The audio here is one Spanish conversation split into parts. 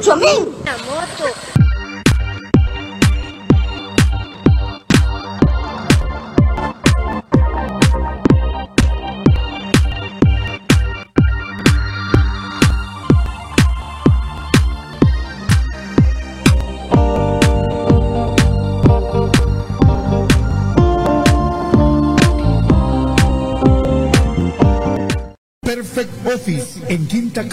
Chomín. La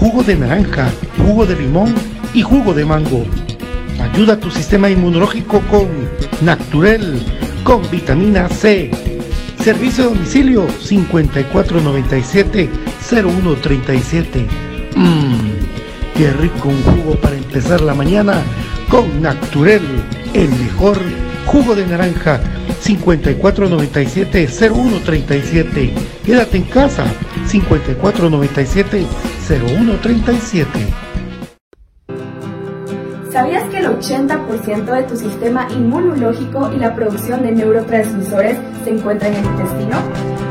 jugo de naranja, jugo de limón y jugo de mango. Ayuda a tu sistema inmunológico con Naturel, con vitamina C. Servicio de domicilio 5497-0137. Mmm, qué rico un jugo para empezar la mañana con Naturel, el mejor jugo de naranja 5497-0137. Quédate en casa 5497 0137. ¿Sabías que el 80% de tu sistema inmunológico y la producción de neurotransmisores se encuentra en el intestino?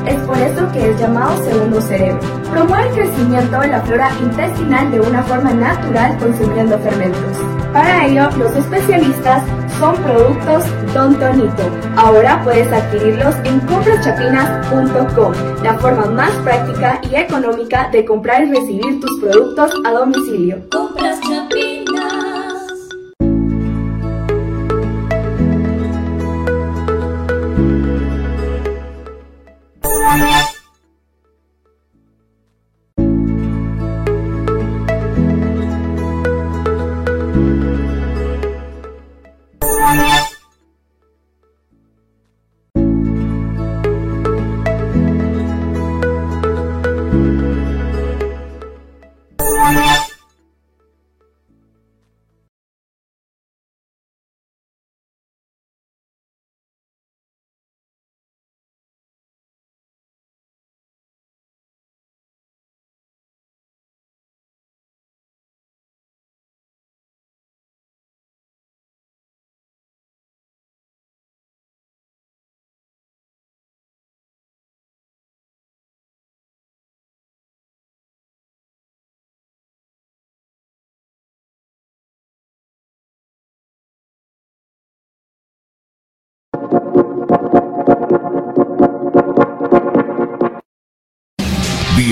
Es por eso que es llamado segundo cerebro. Promueve el crecimiento de la flora intestinal de una forma natural consumiendo fermentos. Para ello, los especialistas son productos Don Tonito. Ahora puedes adquirirlos en compraschapinas.com, la forma más práctica y económica de comprar y recibir tus productos a domicilio.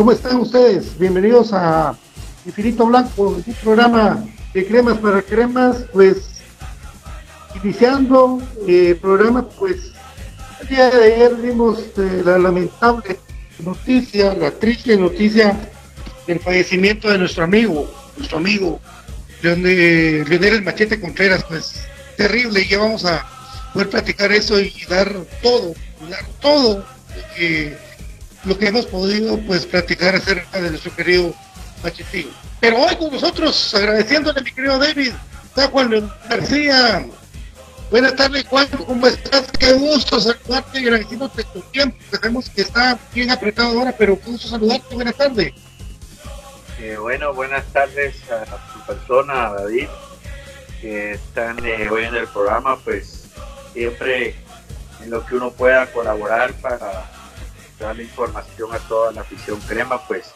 ¿Cómo están ustedes? Bienvenidos a Infinito Blanco, un programa de cremas para cremas, pues iniciando el programa, pues el día de ayer vimos eh, la lamentable noticia, la triste noticia del fallecimiento de nuestro amigo, nuestro amigo Leonel, el Machete Contreras, pues terrible, ya vamos a poder platicar eso y dar todo, dar todo lo que hemos podido pues platicar acerca de nuestro querido Machetín. Pero hoy con nosotros, agradeciéndole mi querido David, está Juan García. Buenas tardes, Juan, ¿cómo estás? Qué gusto saludarte y agradeciéndote tu tiempo. Sabemos que está bien apretado ahora, pero qué gusto saludarte. Buenas tardes. Eh, bueno, buenas tardes a tu persona, a David, que están eh, hoy en el programa, pues siempre en lo que uno pueda colaborar para darle información a toda la afición crema, pues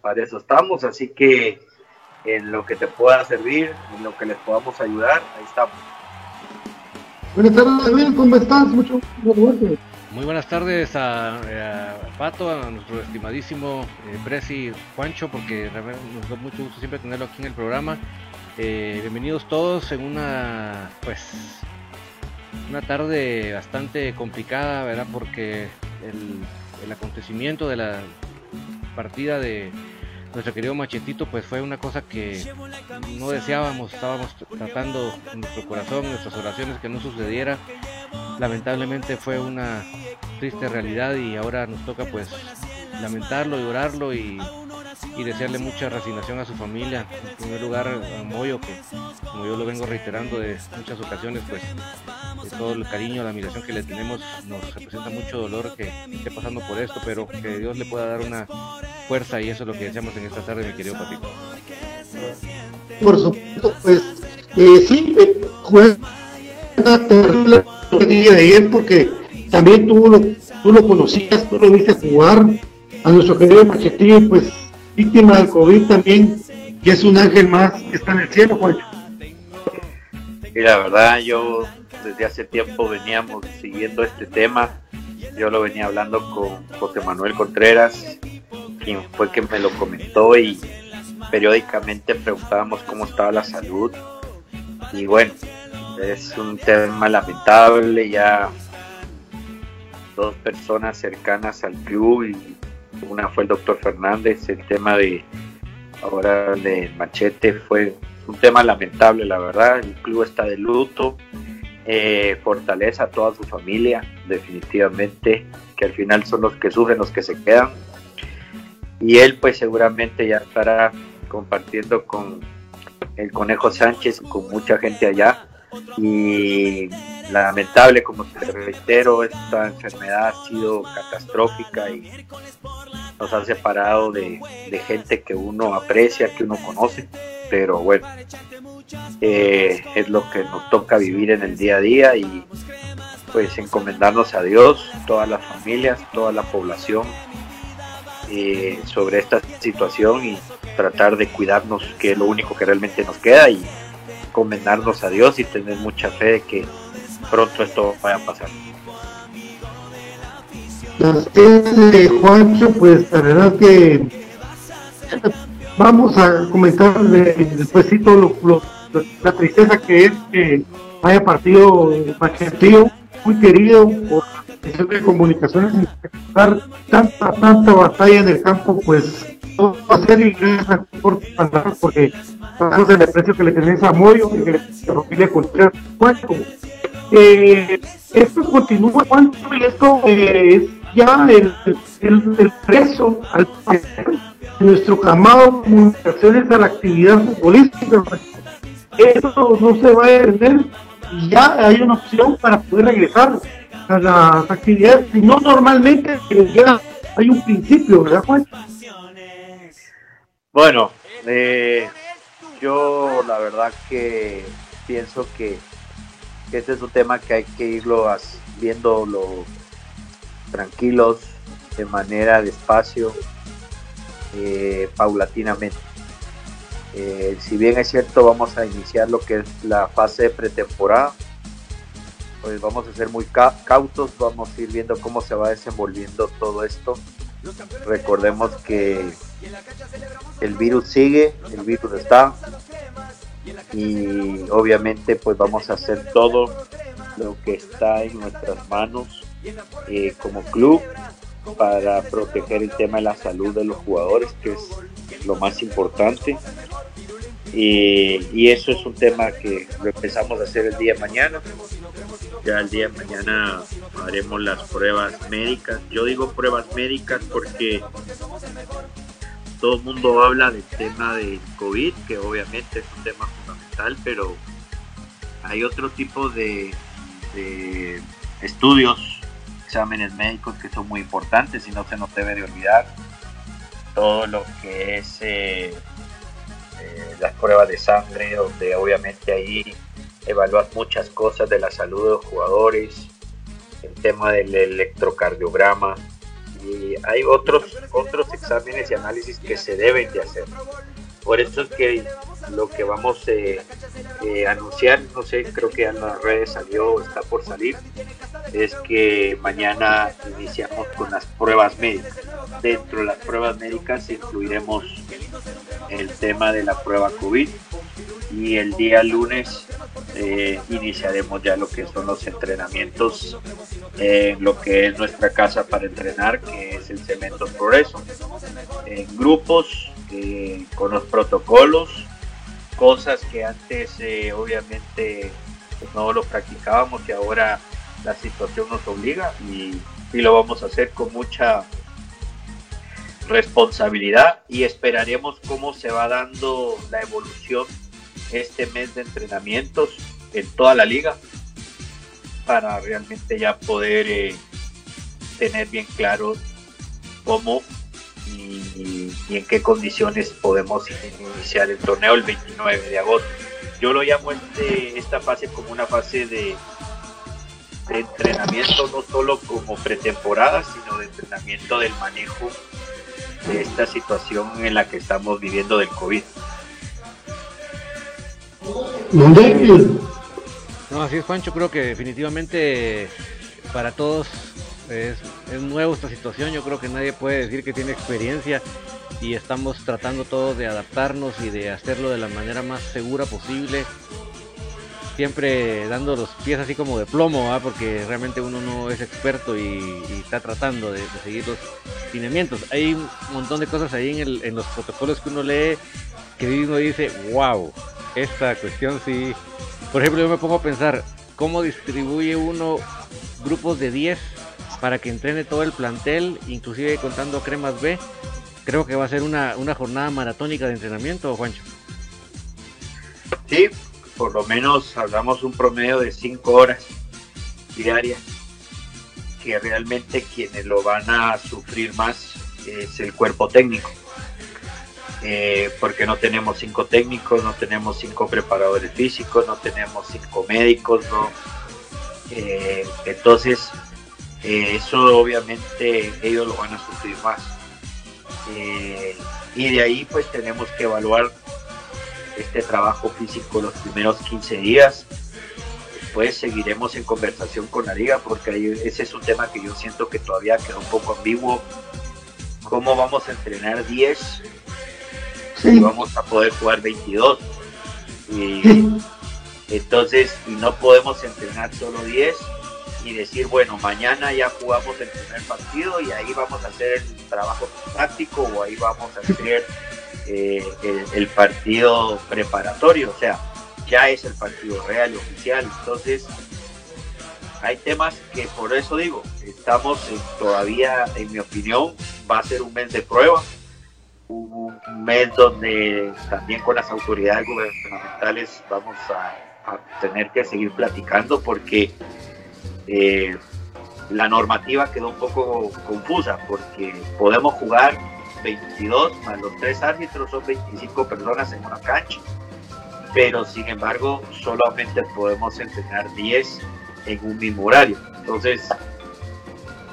para eso estamos, así que en lo que te pueda servir, en lo que les podamos ayudar, ahí estamos. Buenas tardes, David, ¿cómo estás? Mucho gusto. Muy buenas tardes a, Pato, a nuestro estimadísimo eh, Presi Juancho, porque nos da mucho gusto siempre tenerlo aquí en el programa. Eh, bienvenidos todos en una, pues, una tarde bastante complicada, ¿verdad? Porque el, el acontecimiento de la partida de nuestro querido Machetito, pues fue una cosa que no deseábamos, estábamos tratando nuestro corazón, nuestras oraciones que no sucediera. Lamentablemente fue una triste realidad y ahora nos toca pues lamentarlo y orarlo y, desearle mucha resignación a su familia. En primer lugar a Moyo, que como yo lo vengo reiterando de muchas ocasiones, pues de todo el cariño, la admiración que le tenemos, nos representa mucho dolor que esté pasando por esto, pero que Dios le pueda dar una fuerza y eso es lo que deseamos en esta tarde, mi querido Patito. Por supuesto, pues eh, sí, fue una terrible día de ayer porque también tú lo, tú lo conocías, tú lo viste jugar a nuestro querido Machetillo, pues víctima del COVID también, que es un ángel más que está en el cielo, Juancho. Y la verdad, yo desde hace tiempo veníamos siguiendo este tema. Yo lo venía hablando con José Manuel Contreras, quien fue quien me lo comentó y periódicamente preguntábamos cómo estaba la salud. Y bueno, es un tema lamentable, ya dos personas cercanas al club y una fue el doctor Fernández, el tema de ahora de Machete fue un tema lamentable, la verdad, el club está de luto, eh, fortaleza a toda su familia, definitivamente, que al final son los que sufren, los que se quedan. Y él pues seguramente ya estará compartiendo con el Conejo Sánchez, con mucha gente allá. Y lamentable, como te reitero, esta enfermedad ha sido catastrófica y nos ha separado de, gente que uno aprecia, que uno conoce. Pero bueno, eh, es lo que nos toca vivir en el día a día y pues encomendarnos a Dios, todas las familias, toda la población eh, sobre esta situación y tratar de cuidarnos, que es lo único que realmente nos queda y encomendarnos a Dios y tener mucha fe de que pronto esto vaya a pasar. de Juancho, pues la verdad que vamos a comentar después lo, lo, la tristeza que es que haya partido Argentino, muy querido por la de comunicaciones y tanta, tanta batalla en el campo, pues todo va a ser y porque sabemos el aprecio que le tenés a Moyo y que le familia Contreras. Eh, esto continúa cuánto y esto eh, es ya el, el, el preso al de nuestro camado comunicaciones a la actividad futbolística eso no se va a detener y ya hay una opción para poder regresar a las actividades, si no normalmente ya hay un principio, ¿verdad Juan? Bueno, eh, yo la verdad que pienso que, este es un tema que hay que irlo viéndolo tranquilos, de manera despacio, eh, paulatinamente. Eh, si bien es cierto, vamos a iniciar lo que es la fase pretemporada, pues vamos a ser muy cautos, vamos a ir viendo cómo se va desenvolviendo todo esto. Recordemos que el virus sigue, el virus está y obviamente pues vamos a hacer todo lo que está en nuestras manos eh, como club para proteger el tema de la salud de los jugadores, que es lo más importante. Y, eso es un tema que lo empezamos a hacer el día de mañana. Ya el día de mañana haremos las pruebas médicas. Yo digo pruebas médicas porque todo el mundo habla del tema del COVID, que obviamente es un tema pero hay otro tipo de, estudios, exámenes médicos que son muy importantes y no se nos debe de olvidar. Todo lo que es eh, eh, las pruebas de sangre, donde obviamente ahí evalúas muchas cosas de la salud de los jugadores, el tema del electrocardiograma, y hay otros, otros exámenes y análisis que se deben de hacer. Por eso es que lo que vamos a eh, eh, anunciar, no sé, creo que en las redes salió, está por salir, es que mañana iniciamos con las pruebas médicas. Dentro de las pruebas médicas incluiremos el tema de la prueba COVID y el día lunes eh, iniciaremos ya lo que son los entrenamientos en lo que es nuestra casa para entrenar, que es el Cemento Progreso, en grupos, eh, con los protocolos, cosas que antes eh, obviamente pues, no lo practicábamos y ahora la situación nos obliga y, y lo vamos a hacer con mucha responsabilidad y esperaremos cómo se va dando la evolución este mes de entrenamientos en toda la liga para realmente ya poder eh, tener bien claro cómo y, en qué condiciones podemos iniciar el torneo el 29 de agosto. Yo lo llamo este, esta fase como una fase de, de entrenamiento, no solo como pretemporada, sino de entrenamiento del manejo de esta situación en la que estamos viviendo del COVID. No, así es, Juancho. Creo que definitivamente para todos es, es nuevo esta situación. Yo creo que nadie puede decir que tiene experiencia y estamos tratando todos de adaptarnos y de hacerlo de la manera más segura posible. Siempre dando los pies así como de plomo, porque realmente uno no es experto y, está tratando de, seguir los lineamientos. Hay un montón de cosas ahí en, el, en los protocolos que uno lee que uno dice, wow, esta cuestión sí. Por ejemplo, yo me pongo a pensar, ¿cómo distribuye uno grupos de 10 para que entrene todo el plantel, inclusive contando cremas B? Creo que va a ser una, jornada maratónica de entrenamiento, Juancho. Sí, por lo menos hablamos un promedio de 5 horas diarias, que realmente quienes lo van a sufrir más es el cuerpo técnico eh, porque no tenemos cinco técnicos, no tenemos cinco preparadores físicos, no tenemos cinco médicos, ¿no? Eh, entonces, eh, eso obviamente ellos lo van a sufrir más. y de ahí pues tenemos que evaluar este trabajo físico los primeros 15 días. Después seguiremos en conversación con la liga porque ese es un tema que yo siento que todavía queda un poco ambiguo. ¿Cómo vamos a entrenar 10 y vamos a poder jugar 22. Y, entonces, y no podemos entrenar solo 10 y decir, bueno, mañana ya jugamos el primer partido y ahí vamos a hacer el trabajo táctico o ahí vamos a hacer eh, el, partido preparatorio, o sea, ya es el partido real oficial. Entonces, hay temas que por eso digo, estamos todavía, en mi opinión, va a ser un mes de prueba un mes donde también con las autoridades gubernamentales vamos a, tener que seguir platicando porque eh, la normativa quedó un poco confusa porque podemos jugar 22 más los tres árbitros son 25 personas en una cancha pero sin embargo solamente podemos entrenar 10 en un mismo horario. Entonces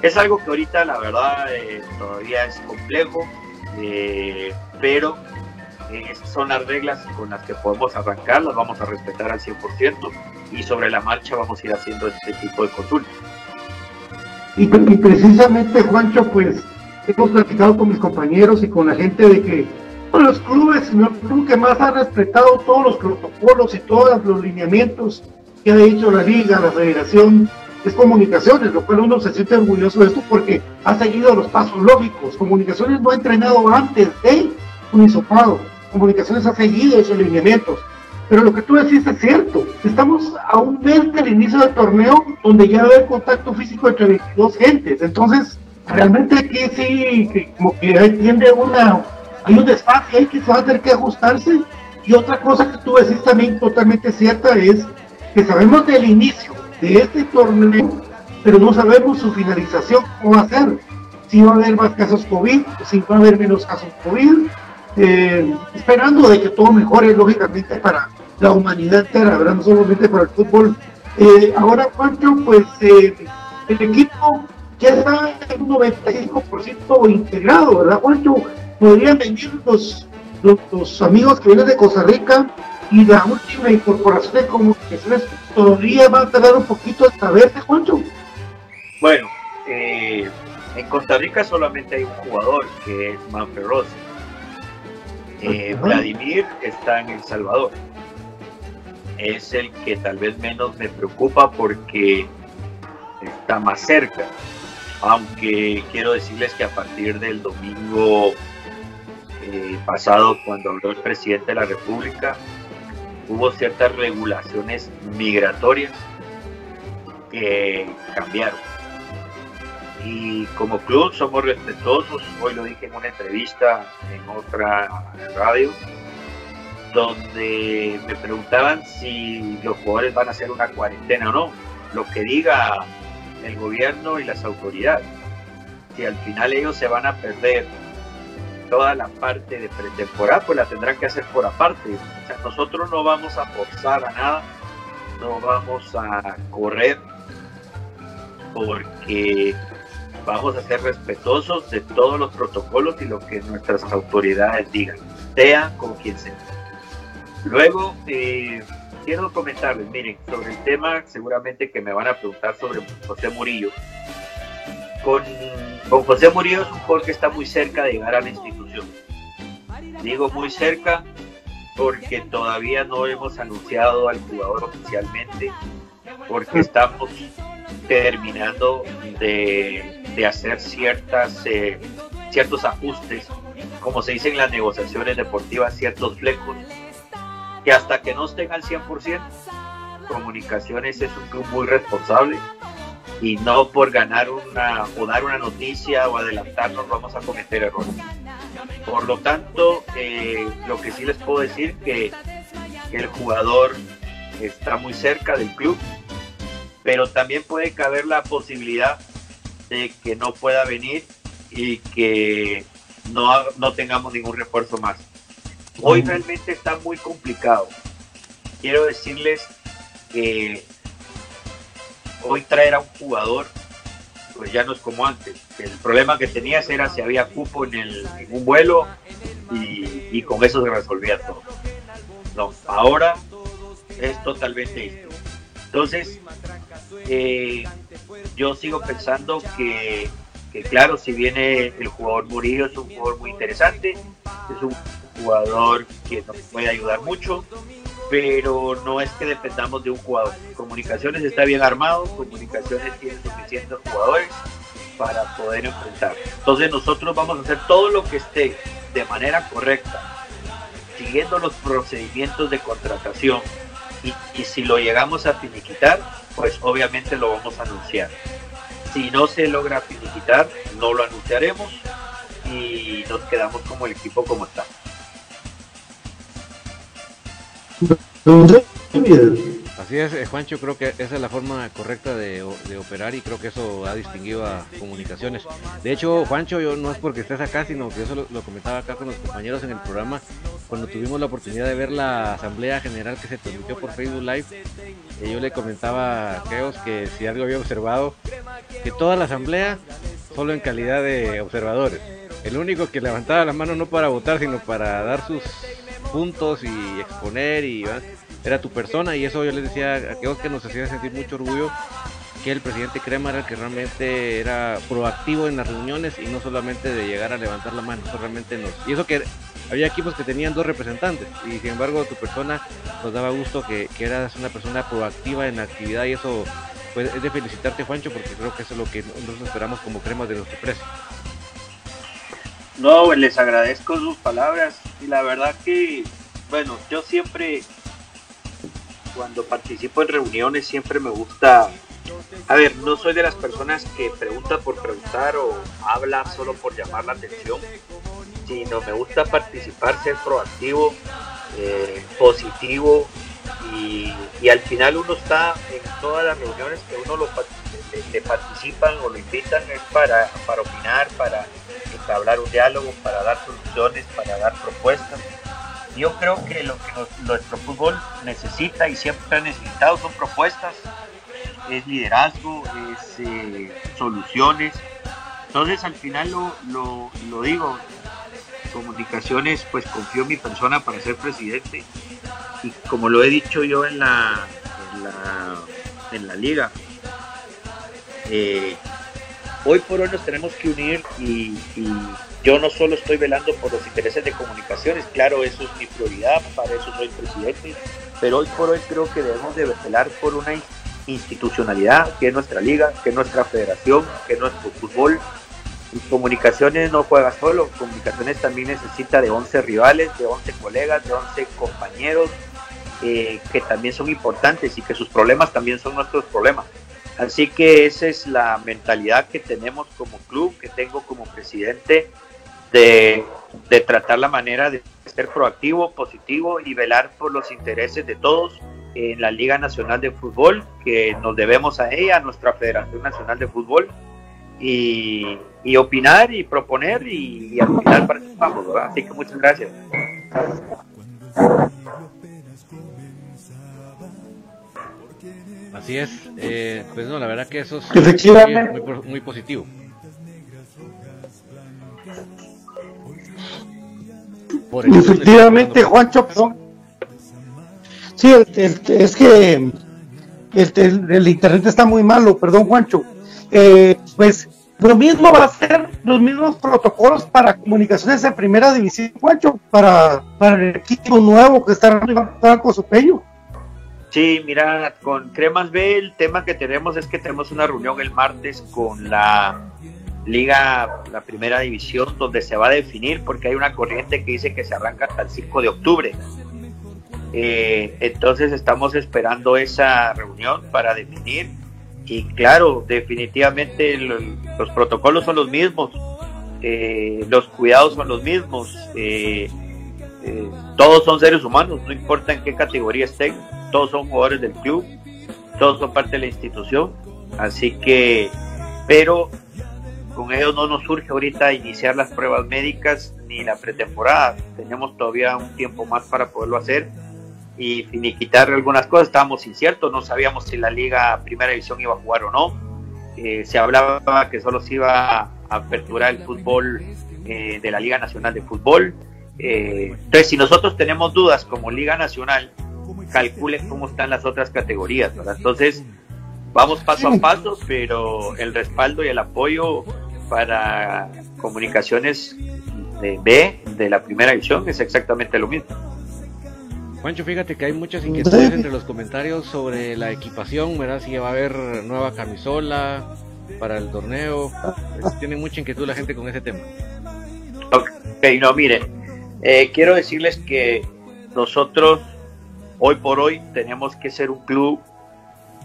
es algo que ahorita la verdad eh, todavía es complejo eh, pero son las reglas con las que podemos arrancar, las vamos a respetar al 100% y sobre la marcha vamos a ir haciendo este tipo de consultas. Y, precisamente, Juancho, pues hemos platicado con mis compañeros y con la gente de que los clubes, el club que más ha respetado todos los protocolos y todos los lineamientos que ha hecho la liga, la federación, es comunicaciones, lo cual uno se siente orgulloso de esto porque ha seguido los pasos lógicos. Comunicaciones no ha entrenado antes de un hisopado. Comunicaciones ha seguido esos lineamientos. Pero lo que tú decís es cierto. Estamos a un mes del inicio del torneo donde ya va a haber contacto físico entre 22 gentes. Entonces, realmente aquí sí, como que tiende una, hay un desfase ahí que se va a tener que ajustarse. Y otra cosa que tú decís también totalmente cierta es que sabemos del inicio de este torneo, pero no sabemos su finalización, cómo va a ser. Si va a haber más casos COVID, si va a haber menos casos COVID, eh, esperando de que todo mejore lógicamente para la humanidad entera, ¿verdad? no solamente para el fútbol. Eh, ahora, Juancho, pues eh, el equipo ya está en un 95% integrado, ¿verdad, Juancho? Podrían venir los, los, amigos que vienen de Costa Rica y la última incorporación de comunicaciones todavía va a tardar un poquito hasta verse, Juancho. Bueno, eh, en Costa Rica solamente hay un jugador que es Manfred Rossi. Eh, Vladimir está en El Salvador. Es el que tal vez menos me preocupa porque está más cerca. Aunque quiero decirles que a partir del domingo eh, pasado, cuando habló el presidente de la República, hubo ciertas regulaciones migratorias que cambiaron. Y como club somos respetuosos, hoy lo dije en una entrevista en otra radio, donde me preguntaban si los jugadores van a hacer una cuarentena o no. Lo que diga el gobierno y las autoridades. Si al final ellos se van a perder toda la parte de pretemporada, pues la tendrán que hacer por aparte. O sea, nosotros no vamos a forzar a nada, no vamos a correr, porque vamos a ser respetuosos de todos los protocolos y lo que nuestras autoridades digan, sea con quien sea. Luego, eh, quiero comentarles, miren, sobre el tema, seguramente que me van a preguntar sobre José Murillo. Con, José Murillo es un jugador que está muy cerca de llegar a la institución. Digo muy cerca porque todavía no hemos anunciado al jugador oficialmente, porque estamos terminando de, de hacer ciertas, eh, ciertos ajustes, como se dice en las negociaciones deportivas, ciertos flecos que hasta que no estén al 100%, Comunicaciones es un club muy responsable y no por ganar una o dar una noticia o adelantarnos vamos a cometer errores. Por lo tanto, eh, lo que sí les puedo decir que, que el jugador está muy cerca del club, pero también puede caber la posibilidad de que no pueda venir y que no, no tengamos ningún refuerzo más. Hoy realmente está muy complicado. Quiero decirles que hoy traer a un jugador, pues ya no es como antes. El problema que tenías era si había cupo en, el, un vuelo y, con eso se resolvía todo. No, ahora es totalmente distinto. Entonces, eh, yo sigo pensando que, que, claro, si viene el jugador Murillo, es un jugador muy interesante, es un jugador que nos puede ayudar mucho, pero no es que dependamos de un jugador. Comunicaciones está bien armado, Comunicaciones tiene suficientes jugadores para poder enfrentar. Entonces nosotros vamos a hacer todo lo que esté de manera correcta, siguiendo los procedimientos de contratación y, y si lo llegamos a finiquitar, pues obviamente lo vamos a anunciar. Si no se logra finiquitar, no lo anunciaremos y nos quedamos como el equipo como está. Así es, eh, Juancho, creo que esa es la forma correcta de, operar y creo que eso ha distinguido a comunicaciones. De hecho, Juancho, yo no es porque estés acá, sino que eso lo, comentaba acá con los compañeros en el programa cuando tuvimos la oportunidad de ver la asamblea general que se transmitió por Facebook Live. Y yo le comentaba a Keos que si algo había observado, que toda la asamblea solo en calidad de observadores. El único que levantaba la mano no para votar, sino para dar sus puntos y exponer y era tu persona y eso yo les decía a aquellos que nos hacía sentir mucho orgullo que el presidente Crema era el que realmente era proactivo en las reuniones y no solamente de llegar a levantar la mano, realmente nos... Y eso que había equipos que tenían dos representantes y sin embargo tu persona nos daba gusto que, que eras una persona proactiva en la actividad y eso pues, es de felicitarte Juancho porque creo que eso es lo que nosotros esperamos como cremas de nuestro precio. No, les agradezco sus palabras. Y la verdad que, bueno, yo siempre cuando participo en reuniones siempre me gusta, a ver, no soy de las personas que pregunta por preguntar o habla solo por llamar la atención, sino me gusta participar, ser proactivo, eh, positivo y, al final uno está en todas las reuniones que uno lo, le, participan o lo invitan es para, para opinar, para entablar un diálogo, para dar soluciones, para dar propuestas. Yo creo que lo que nuestro fútbol necesita y siempre ha necesitado son propuestas, es liderazgo, es eh, soluciones. Entonces al final lo, lo, digo, comunicaciones, pues confío en mi persona para ser presidente. Y como lo he dicho yo en la, en la, liga, eh, hoy por hoy nos tenemos que unir y, yo no solo estoy velando por los intereses de comunicaciones, claro, eso es mi prioridad, para eso soy presidente, pero hoy por hoy creo que debemos de velar por una institucionalidad que es nuestra liga, que es nuestra federación, que es nuestro fútbol. Y comunicaciones no juega solo, comunicaciones también necesita de 11 rivales, de 11 colegas, de 11 compañeros, eh, que también son importantes y que sus problemas también son nuestros problemas. Así que esa es la mentalidad que tenemos como club, que tengo como presidente, de, tratar la manera de ser proactivo, positivo y velar por los intereses de todos en la Liga Nacional de Fútbol, que nos debemos a ella, a nuestra Federación Nacional de Fútbol, y, opinar y proponer y, al final participamos, Así que muchas gracias. Así es, eh, pues no, la verdad que eso es muy, positivo. Efectivamente, Juancho, perdón. Sí, es que el, internet está muy malo, perdón, Juancho. Eh, pues lo mismo va a ser los mismos protocolos para comunicaciones de primera división, Juancho, para, para el equipo nuevo que está en con su peño. Sí, mira, con Cremas B el tema que tenemos es que tenemos una reunión el martes con la Liga, la primera división, donde se va a definir, porque hay una corriente que dice que se arranca hasta el 5 de octubre. Eh, entonces estamos esperando esa reunión para definir y claro, definitivamente los protocolos son los mismos, eh, los cuidados son los mismos, eh, todos son seres humanos, no importa en qué categoría estén todos son jugadores del club, todos son parte de la institución, así que, pero con ellos no nos surge ahorita iniciar las pruebas médicas ni la pretemporada, tenemos todavía un tiempo más para poderlo hacer y finiquitar algunas cosas, estábamos inciertos, no sabíamos si la liga primera división iba a jugar o no, eh, se hablaba que solo se iba a aperturar el fútbol eh, de la Liga Nacional de Fútbol, eh, entonces si nosotros tenemos dudas como Liga Nacional, calculen cómo están las otras categorías, ¿verdad? Entonces, vamos paso a paso, pero el respaldo y el apoyo para comunicaciones de B de la primera edición es exactamente lo mismo. Juancho, fíjate que hay muchas inquietudes entre los comentarios sobre la equipación, ¿verdad? Si va a haber nueva camisola para el torneo. Pues, tiene mucha inquietud la gente con ese tema. Ok, no, miren, eh, quiero decirles que nosotros hoy por hoy tenemos que ser un club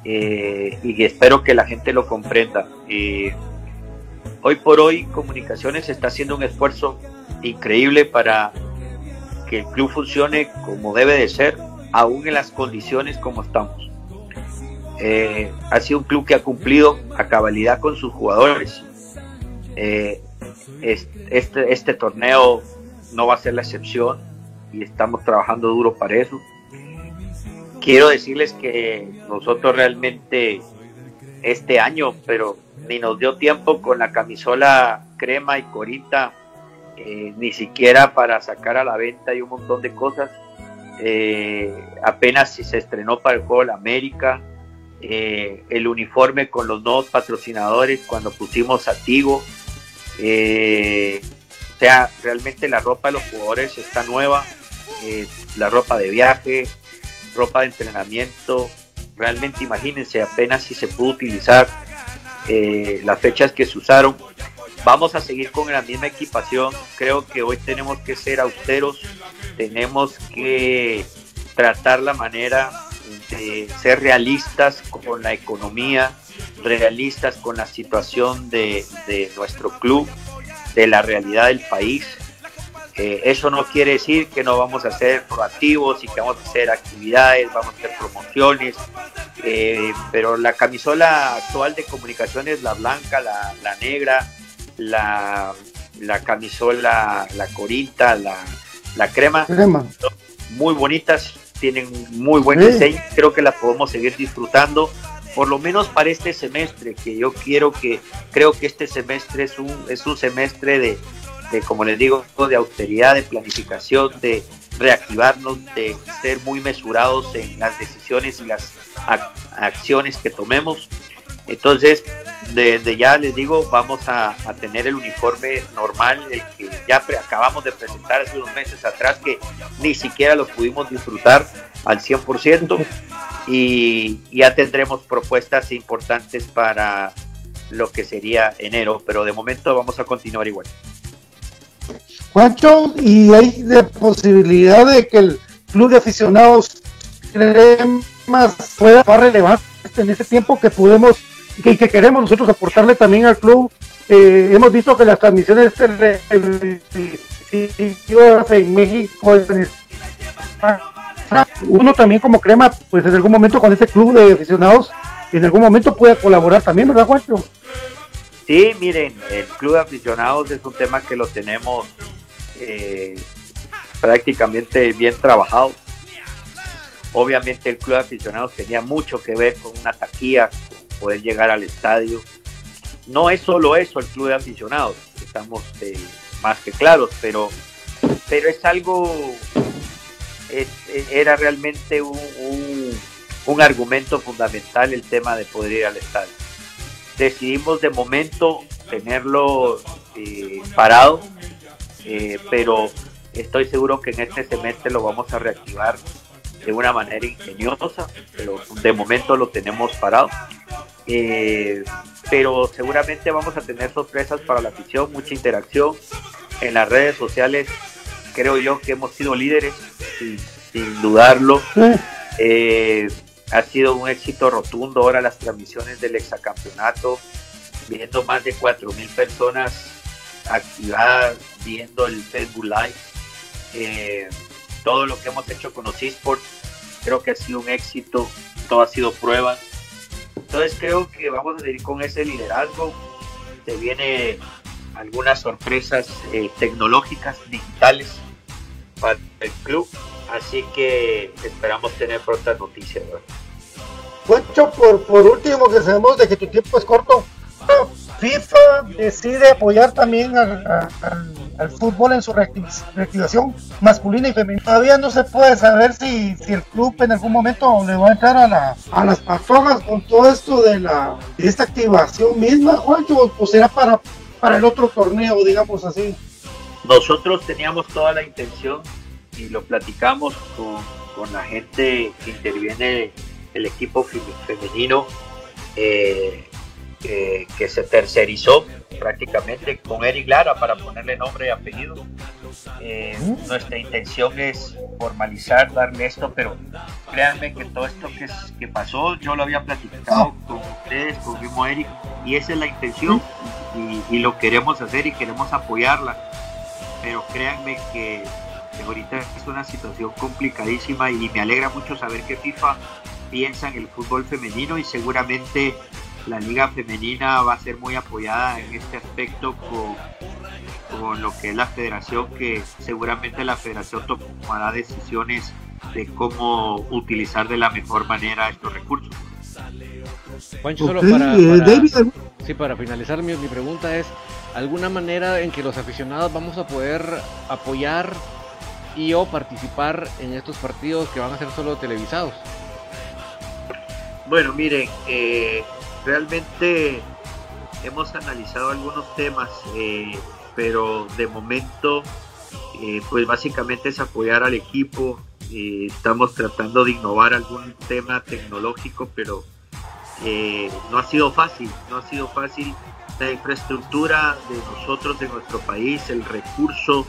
eh, y espero que la gente lo comprenda. Eh, hoy por hoy Comunicaciones está haciendo un esfuerzo increíble para que el club funcione como debe de ser, aún en las condiciones como estamos. Eh, ha sido un club que ha cumplido a cabalidad con sus jugadores. este, este torneo no va a ser la excepción y estamos trabajando duro para eso quiero decirles que nosotros realmente este año, pero ni nos dio tiempo con la camisola crema y corita, eh, ni siquiera para sacar a la venta y un montón de cosas. Eh, apenas si se estrenó para el Juego de la América, eh, el uniforme con los nuevos patrocinadores cuando pusimos a Tigo. O sea, realmente la ropa de los jugadores está nueva, la ropa de viaje, ropa de entrenamiento. Realmente imagínense apenas si se pudo utilizar eh, las fechas que se usaron. Vamos a seguir con la misma equipación. Creo que hoy tenemos que ser austeros, tenemos que tratar la manera eh, ser realistas con la economía, realistas con la situación de, nuestro club, de la realidad del país. Eh, eso no quiere decir que no vamos a ser proactivos y que vamos a hacer actividades, vamos a hacer promociones, eh, pero la camisola actual de comunicaciones, la blanca, la, negra, la, la, camisola, la corinta, la, la crema, crema, muy bonitas, tienen muy buen diseño, creo que las podemos seguir disfrutando, por lo menos para este semestre, que yo quiero que, creo que este semestre es un, es un semestre de, de, como les digo, de austeridad, de planificación, de reactivarnos, de ser muy mesurados en las decisiones y las acciones que tomemos. Entonces, desde ya les digo, vamos a, tener el uniforme normal, el que ya acabamos de presentar hace unos meses atrás, que ni siquiera lo pudimos disfrutar al 100%, y ya tendremos propuestas importantes para lo que sería enero, pero de momento vamos a continuar igual. Juancho, ¿y hay de posibilidad de que el club de aficionados más pueda más relevante en ese tiempo que podemos que, que queremos nosotros aportarle también al club. Eh, hemos visto que las transmisiones en México, uno también como crema, pues en algún momento con ese club de aficionados, en algún momento puede colaborar también, ¿verdad, Juancho? Sí, miren, el club de aficionados es un tema que lo tenemos eh, prácticamente bien trabajado. Obviamente el club de aficionados tenía mucho que ver con una taquilla, poder llegar al estadio. No es solo eso el club de aficionados, estamos eh, más que claros, pero, pero es algo, era realmente un, un, argumento fundamental el tema de poder ir al estadio. Decidimos de momento tenerlo eh, parado, eh, pero estoy seguro que en este semestre lo vamos a reactivar de una manera ingeniosa, pero de momento lo tenemos parado. Eh, pero seguramente vamos a tener sorpresas para la afición, mucha interacción en las redes sociales. Creo yo que hemos sido líderes, sin, dudarlo. Eh, ha sido un éxito rotundo ahora las transmisiones del exacampeonato, viendo más de 4.000 personas activadas, viendo el Facebook Live. Eh, todo lo que hemos hecho con los esports creo que ha sido un éxito, todo ha sido prueba. Entonces creo que vamos a seguir con ese liderazgo. Se viene algunas sorpresas eh, tecnológicas, digitales para el club. Así que esperamos tener prontas noticias. Juancho, por, por último, que sabemos de que tu tiempo es corto, FIFA decide apoyar también al, fútbol en su reactivación masculina y femenina. Todavía no se puede saber si, si el club en algún momento le va a entrar a, la, a las patogas con todo esto de, la, de esta activación misma, Juancho, o será para, para el otro torneo, digamos así. Nosotros teníamos toda la intención y lo platicamos con, con la gente que interviene el equipo femenino. Eh, que se tercerizó prácticamente con Eric Lara para ponerle nombre y apellido. Eh, nuestra intención es formalizar, darle esto, pero créanme que todo esto que, que pasó, yo lo había platicado con ustedes, con mismo Eric, y esa es la intención y, y, lo queremos hacer y queremos apoyarla. Pero créanme que, que ahorita es una situación complicadísima y me alegra mucho saber que FIFA piensa en el fútbol femenino y seguramente la liga femenina va a ser muy apoyada en este aspecto con, con lo que es la federación, que seguramente la federación tomará decisiones de cómo utilizar de la mejor manera estos recursos. Juancho, solo para, para, sí, para finalizar mi, mi pregunta es, ¿alguna manera en que los aficionados vamos a poder apoyar y o participar en estos partidos que van a ser solo televisados? Bueno, miren, eh, realmente hemos analizado algunos temas, eh, pero de momento, eh, pues básicamente es apoyar al equipo. Estamos tratando de innovar algún tema tecnológico, pero no ha sido fácil, no ha sido fácil. La infraestructura de nosotros, de nuestro país, el recurso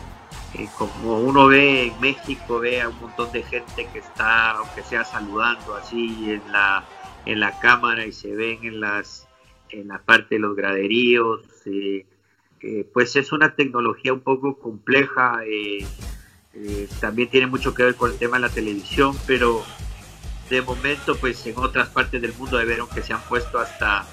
eh, como uno ve en México, ve a un montón de gente que está, aunque sea saludando así en la, en la cámara y se ven en las en la parte de los graderíos. Eh, eh, pues es una tecnología un poco compleja, también tiene mucho que ver con el tema de la televisión, pero de momento pues en otras partes del mundo vieron que se han puesto hasta,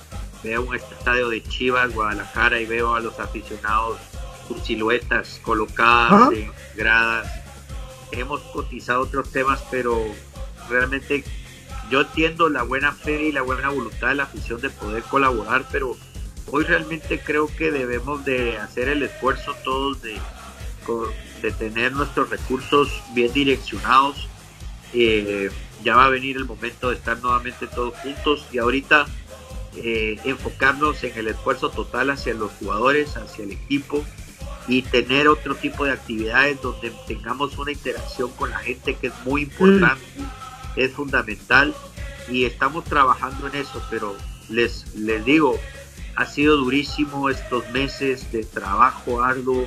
veo un estadio de Chivas, Guadalajara y veo a los aficionados sus siluetas colocadas en gradas. Hemos cotizado otros temas, pero realmente yo entiendo la buena fe y la buena voluntad de la afición de poder colaborar, pero hoy realmente creo que debemos de hacer el esfuerzo todos de, de tener nuestros recursos bien direccionados. Eh, ya va a venir el momento de estar nuevamente todos juntos y ahorita eh, enfocarnos en el esfuerzo total hacia los jugadores, hacia el equipo, y tener otro tipo de actividades donde tengamos una interacción con la gente que es muy importante, es fundamental y estamos trabajando en eso, pero les, les digo, ha sido durísimo estos meses de trabajo arduo,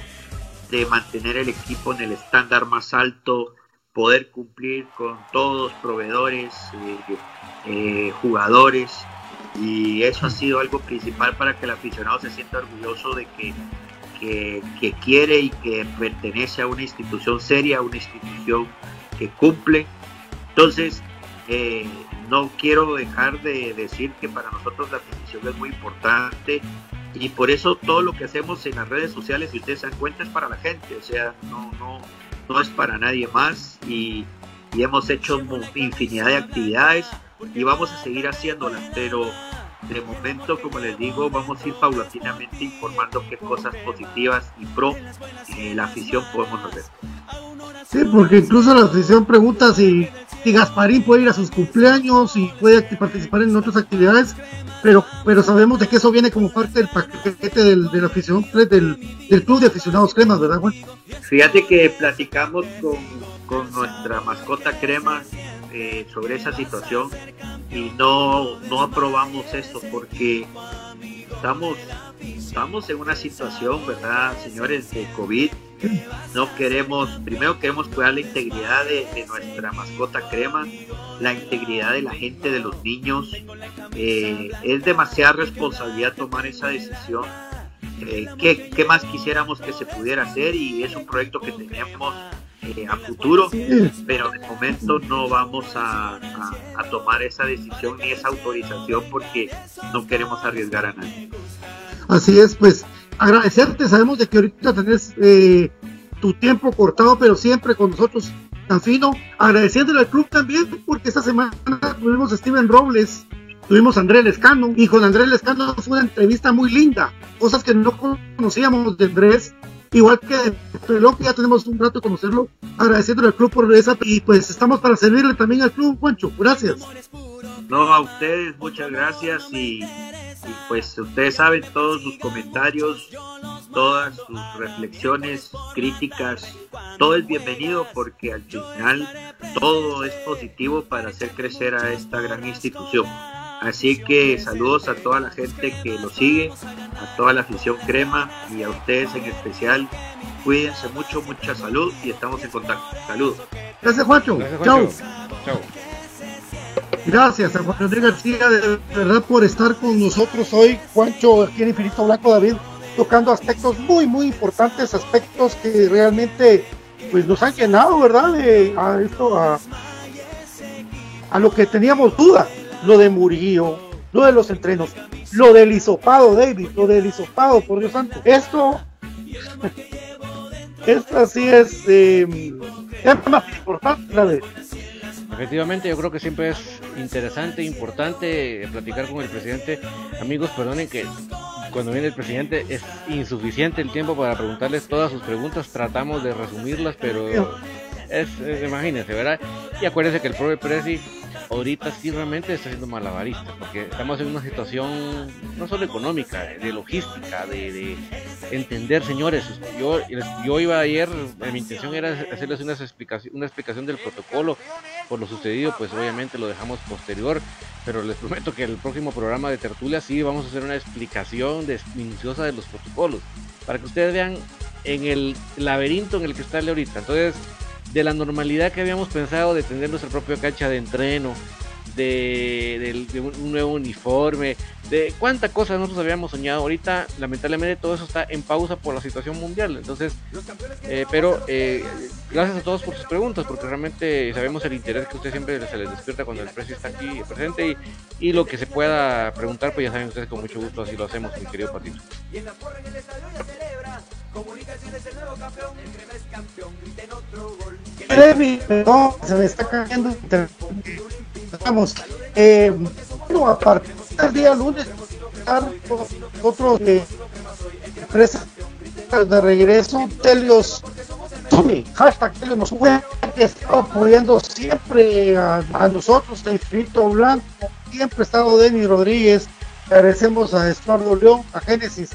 de mantener el equipo en el estándar más alto, poder cumplir con todos proveedores, eh, eh, jugadores, y eso ha sido algo principal para que el aficionado se sienta orgulloso de que que, quiere y que pertenece a una institución seria, una institución que cumple. Entonces, eh, no quiero dejar de decir que para nosotros la televisión es muy importante y por eso todo lo que hacemos en las redes sociales, si ustedes se dan cuenta, es para la gente, o sea, no, no, no es para nadie más y, y hemos hecho infinidad de actividades y vamos a seguir haciéndolas, pero de momento, como les digo, vamos a ir paulatinamente informando qué cosas positivas y pro eh, la afición podemos hacer. Sí, porque incluso la afición pregunta si, si Gasparín puede ir a sus cumpleaños y puede participar en otras actividades, pero pero sabemos de que eso viene como parte del paquete del, de la afición del, del club de aficionados cremas, ¿verdad, Juan? Fíjate que platicamos con, con nuestra mascota crema eh, sobre esa situación y no, no aprobamos eso porque estamos, estamos en una situación, ¿verdad, señores, de COVID? No queremos, primero queremos cuidar la integridad de, nuestra mascota crema, la integridad de la gente, de los niños. Eh, es demasiada responsabilidad tomar esa decisión. Eh, ¿qué, ¿Qué más quisiéramos que se pudiera hacer? Y es un proyecto que tenemos eh, a futuro, pero de momento no vamos a, tomar esa decisión ni esa autorización porque no queremos arriesgar a nadie. Así es, pues agradecerte, sabemos de que ahorita tenés eh, tu tiempo cortado, pero siempre con nosotros tan fino, agradeciéndole al club también, porque esta semana tuvimos a Steven Robles, tuvimos a Andrés Lescano, y con Andrés Lescano fue una entrevista muy linda, cosas que no conocíamos de Andrés, igual que que ya tenemos un rato de conocerlo, agradeciéndole al club por esa y pues estamos para servirle también al club, Juancho, gracias. No, a ustedes muchas gracias y, pues ustedes saben todos sus comentarios, todas sus reflexiones, críticas, todo es bienvenido porque al final todo es positivo para hacer crecer a esta gran institución. Así que saludos a toda la gente que lo sigue, a toda la afición crema y a ustedes en especial. Cuídense mucho, mucha salud y estamos en contacto. Saludos. Gracias, Juancho. Chao. Gracias a Juan Andrés García de verdad por estar con nosotros hoy. Juancho aquí en Infinito Blanco David tocando aspectos muy muy importantes, aspectos que realmente pues nos han llenado, ¿verdad? De, a esto a, a lo que teníamos duda lo de Murillo, lo de los entrenos, lo del hisopado, David, lo del hisopado, por Dios santo. Esto, esto así es, eh, más importante, la de. Efectivamente, yo creo que siempre es interesante, importante platicar con el presidente. Amigos, perdonen que cuando viene el presidente es insuficiente el tiempo para preguntarles todas sus preguntas. Tratamos de resumirlas, pero es, imagínense, ¿verdad? Y acuérdense que el propio Presi ahorita sí realmente está siendo malabarista, porque estamos en una situación no solo económica, de logística, de, entender, señores. Yo, yo iba ayer, mi intención era hacerles una explicación, una explicación del protocolo por lo sucedido, pues obviamente lo dejamos posterior, pero les prometo que el próximo programa de tertulia sí vamos a hacer una explicación minuciosa de los protocolos, para que ustedes vean en el laberinto en el que está ahorita. Entonces, de la normalidad que habíamos pensado de tener nuestra propia cancha de entreno, de, un nuevo uniforme, de cuánta cosa nosotros habíamos soñado. Ahorita, lamentablemente, todo eso está en pausa por la situación mundial. Entonces, eh, pero eh, gracias a todos por sus preguntas, porque realmente sabemos el interés que usted siempre se les despierta cuando el precio está aquí presente y, lo que se pueda preguntar, pues ya saben ustedes con mucho gusto, así lo hacemos, mi querido Patito. Se me está cayendo. Vamos, eh, bueno, a partir del día lunes, otros eh, empresas de regreso, Telios, hashtag Telios nos fue, estado apoyando siempre a, nosotros, el Infinito Blanco, siempre ha estado Denis Rodríguez, agradecemos a Estuardo León, a Génesis,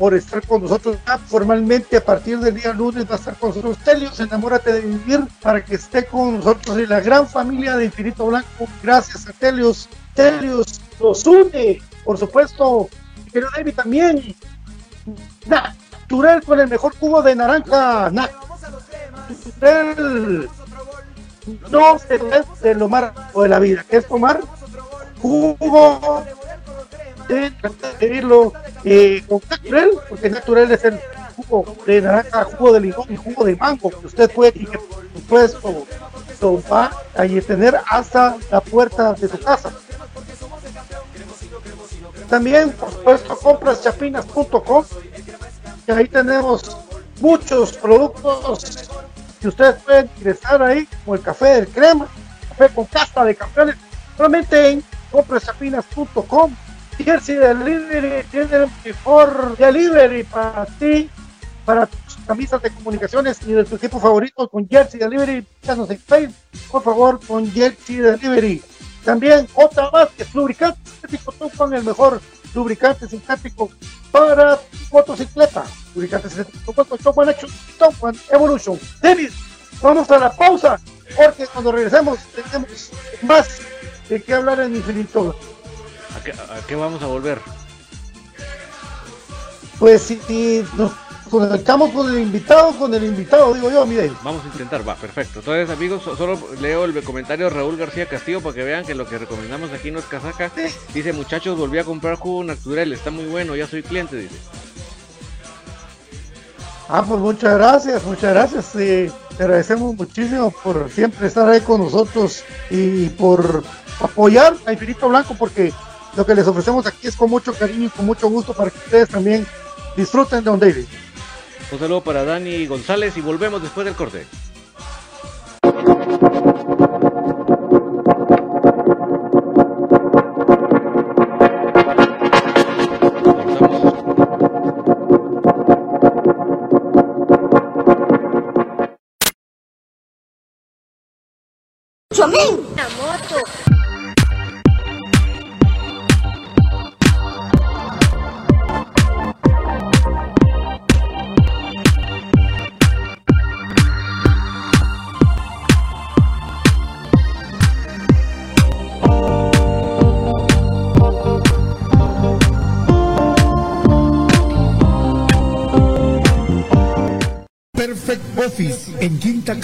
por estar con nosotros. formalmente a partir del día lunes va a estar con nosotros Telios, enamórate de vivir para que esté con nosotros y la gran familia de Infinito Blanco. Gracias a Telios. Telios nos une, por supuesto, pero David también. Natural con el mejor cubo de naranja. Natural. No se de lo más de la vida, que es tomar jugo de eh, con natural, porque natural es el jugo de naranja, jugo de limón y jugo de mango que usted puede, y que puede tomar y tener hasta la puerta de su casa. También, por supuesto, compraschapinas.com, que ahí tenemos muchos productos que ustedes pueden ingresar ahí, como el café del crema, café con casta de campeones, solamente en compraschapinas.com Jersey Delivery tiene el mejor delivery para ti, para tus camisas de comunicaciones y de tu equipo favorito con Jersey Delivery. Pídanos en por favor, con Jersey Delivery. También otra más que lubricante sintético, tú con el mejor lubricante sintético para tu motocicleta. Lubricante sintético Top One Action, Top One Evolution. David, vamos a la pausa, porque cuando regresemos tenemos más de qué hablar en infinito. ¿A qué, vamos a volver? Pues si, nos conectamos con el invitado, con el invitado, digo yo, mire. Vamos a intentar, va, perfecto. Entonces, amigos, solo leo el comentario de Raúl García Castillo para que vean que lo que recomendamos aquí no es casaca. Dice, muchachos, volví a comprar jugo natural, está muy bueno, ya soy cliente, dice. Ah, pues muchas gracias, muchas gracias. te agradecemos muchísimo por siempre estar ahí con nosotros y por apoyar a Infinito Blanco porque lo que les ofrecemos aquí es con mucho cariño y con mucho gusto para que ustedes también disfruten de Don David. Un saludo para Dani González y volvemos después del corte.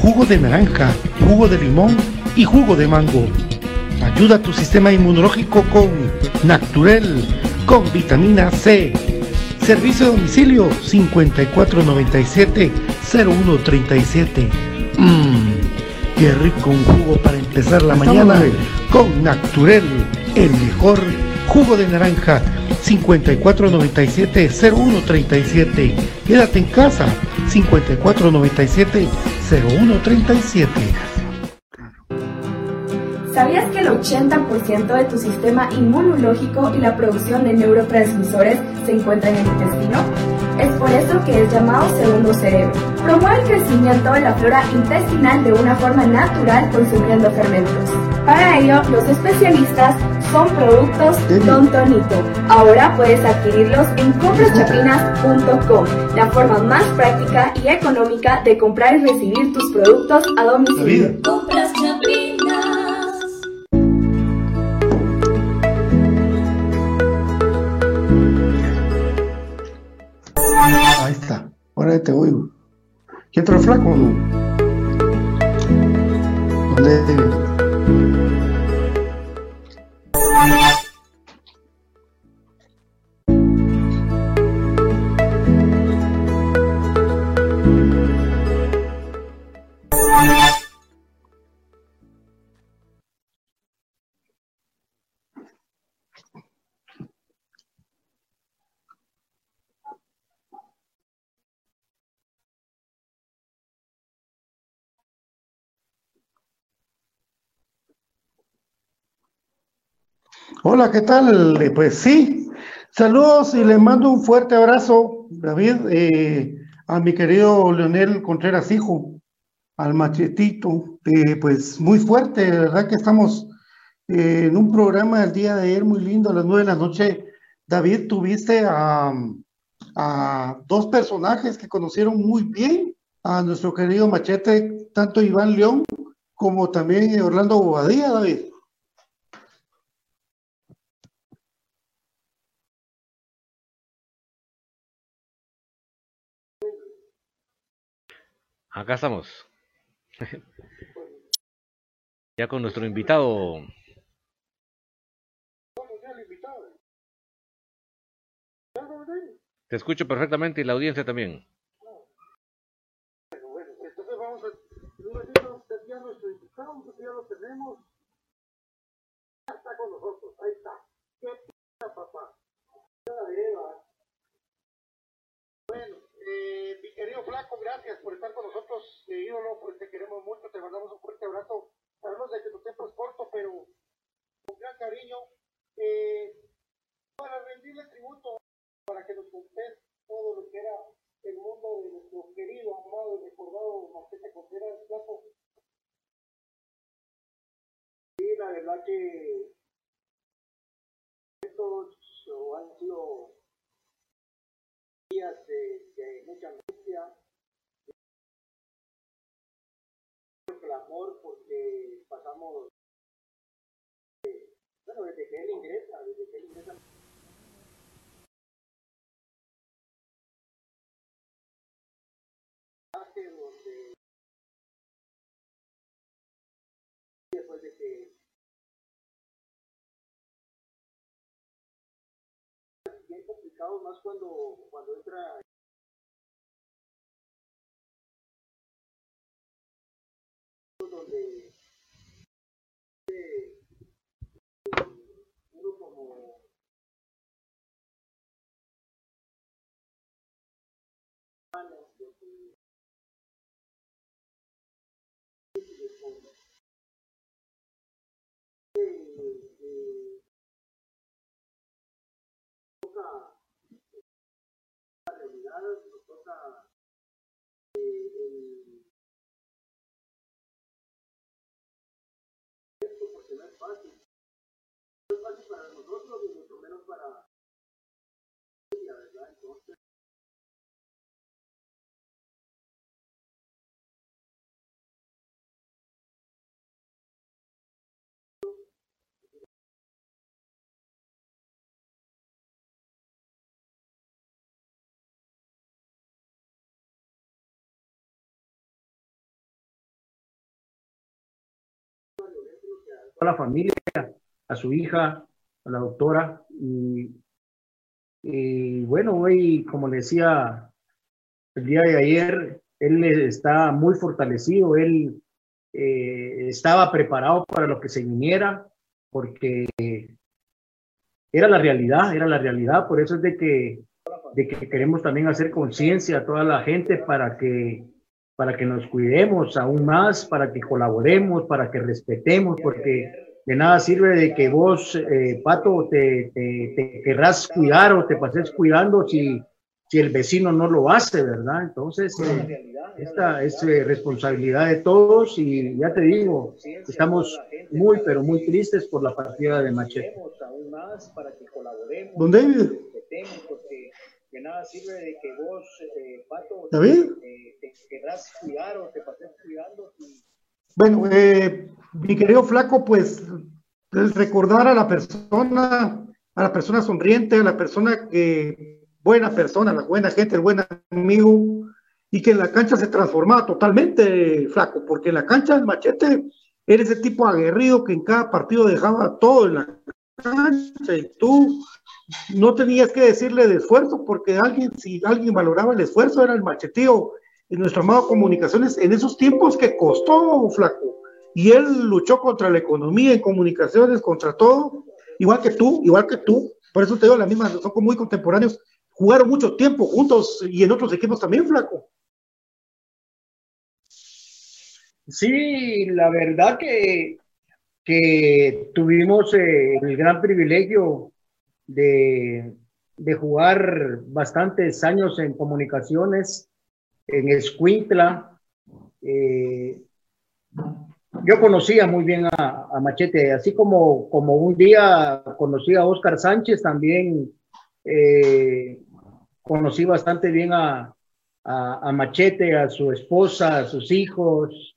jugo de naranja, jugo de limón y jugo de mango. Ayuda a tu sistema inmunológico con Naturel, con vitamina C. Servicio de domicilio 5497 0137. Mmm, qué rico un jugo para empezar la mañana con Naturel, el mejor jugo de naranja. 5497-0137. Quédate en casa. 5497-0137. ¿Sabías que el 80% de tu sistema inmunológico y la producción de neurotransmisores se encuentra en el intestino? Es por eso que es llamado segundo cerebro. Promueve el crecimiento de la flora intestinal de una forma natural consumiendo fermentos. Para ello, los especialistas son productos Don Tonito. Ahora puedes adquirirlos en compraschapinas.com, la forma más práctica y económica de comprar y recibir tus productos a domicilio. Compras Chapinas. Ahí está. Ahora te oigo. ¿Quién trae flaco o no? ¿Dónde? Yeah. Hola, ¿qué tal? Eh, Pues sí, saludos y le mando un fuerte abrazo, David, eh, a mi querido Leonel Contreras, hijo, al machetito, eh, pues muy fuerte, de verdad que estamos eh, en un programa del día de ayer muy lindo, a las nueve de la noche. David, tuviste a, a dos personajes que conocieron muy bien a nuestro querido machete, tanto Iván León como también Orlando Bobadilla, David. Acá estamos. ya con nuestro invitado. Te escucho perfectamente y la audiencia también. Entonces vamos a, ya nuestro invitado, ya lo tenemos. Ya está con nosotros, ahí está. ¿Qué pasa, papá? Bueno, querido Flaco, gracias por estar con nosotros, eh, ídolo, pues te queremos mucho, te mandamos un fuerte abrazo. Sabemos de que tu tiempo es corto, pero con gran cariño. Eh, para rendirle tributo, para que nos contés todo lo que era el mundo de nuestro querido, amado y recordado Machete Contreras, Flaco. Sí, la verdad que estos han sido días de, de mucha angustia, de clamor, porque pasamos, eh, bueno, desde que él ingresa, desde que él ingresa. después de que más cuando cuando entra donde eh, uno como toca la realidad, nos toca eh, el esto porque no es fácil. No es fácil para nosotros y mucho menos para ella, ¿verdad? Entonces, a la familia, a su hija, a la doctora. Y, y bueno, hoy, como le decía el día de ayer, él está muy fortalecido, él eh, estaba preparado para lo que se viniera, porque era la realidad, era la realidad, por eso es de que, de que queremos también hacer conciencia a toda la gente para que, para que nos cuidemos aún más, para que colaboremos, para que respetemos, porque de nada sirve de que vos, eh, Pato, te, te, te, querrás cuidar o te pases cuidando si, si el vecino no lo hace, ¿verdad? Entonces, eh, esta es eh, responsabilidad de todos y ya te digo, estamos muy, pero muy tristes por la partida de Machete. Don David. De nada sirve de que vos, eh, Pato, David. te querrás cuidar o te pases cuidando. Y... Bueno, eh, mi querido Flaco, pues recordar a la persona, a la persona sonriente, a la persona que, buena persona, la buena gente, el buen amigo, y que en la cancha se transformaba totalmente, Flaco, porque en la cancha el machete era ese tipo aguerrido que en cada partido dejaba todo en la cancha y tú no tenías que decirle de esfuerzo, porque alguien, si alguien valoraba el esfuerzo, era el machetío en nuestro amado Comunicaciones en esos tiempos que costó, flaco. Y él luchó contra la economía en comunicaciones, contra todo, igual que tú, igual que tú. Por eso te digo la misma, son muy contemporáneos. Jugaron mucho tiempo juntos y en otros equipos también, flaco. Sí, la verdad que, que tuvimos eh, el gran privilegio de, de jugar bastantes años en comunicaciones en Escuintla. Eh, yo conocía muy bien a, Machete, así como, como un día conocí a Oscar Sánchez, también eh, conocí bastante bien a, a, Machete, a su esposa, a sus hijos.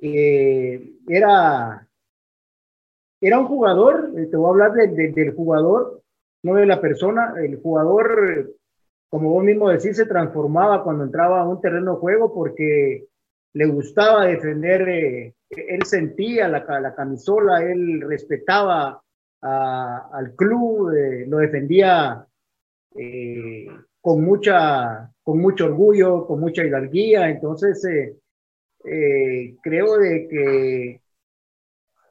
Eh, era, era un jugador, te voy a hablar de, de, del jugador, no de la persona, el jugador como vos mismo decís, se transformaba cuando entraba a un terreno de juego porque le gustaba defender, eh, él sentía la, la, camisola, él respetaba al club, eh, lo defendía eh, con, mucha, con mucho orgullo, con mucha hidalguía, entonces eh, creo de que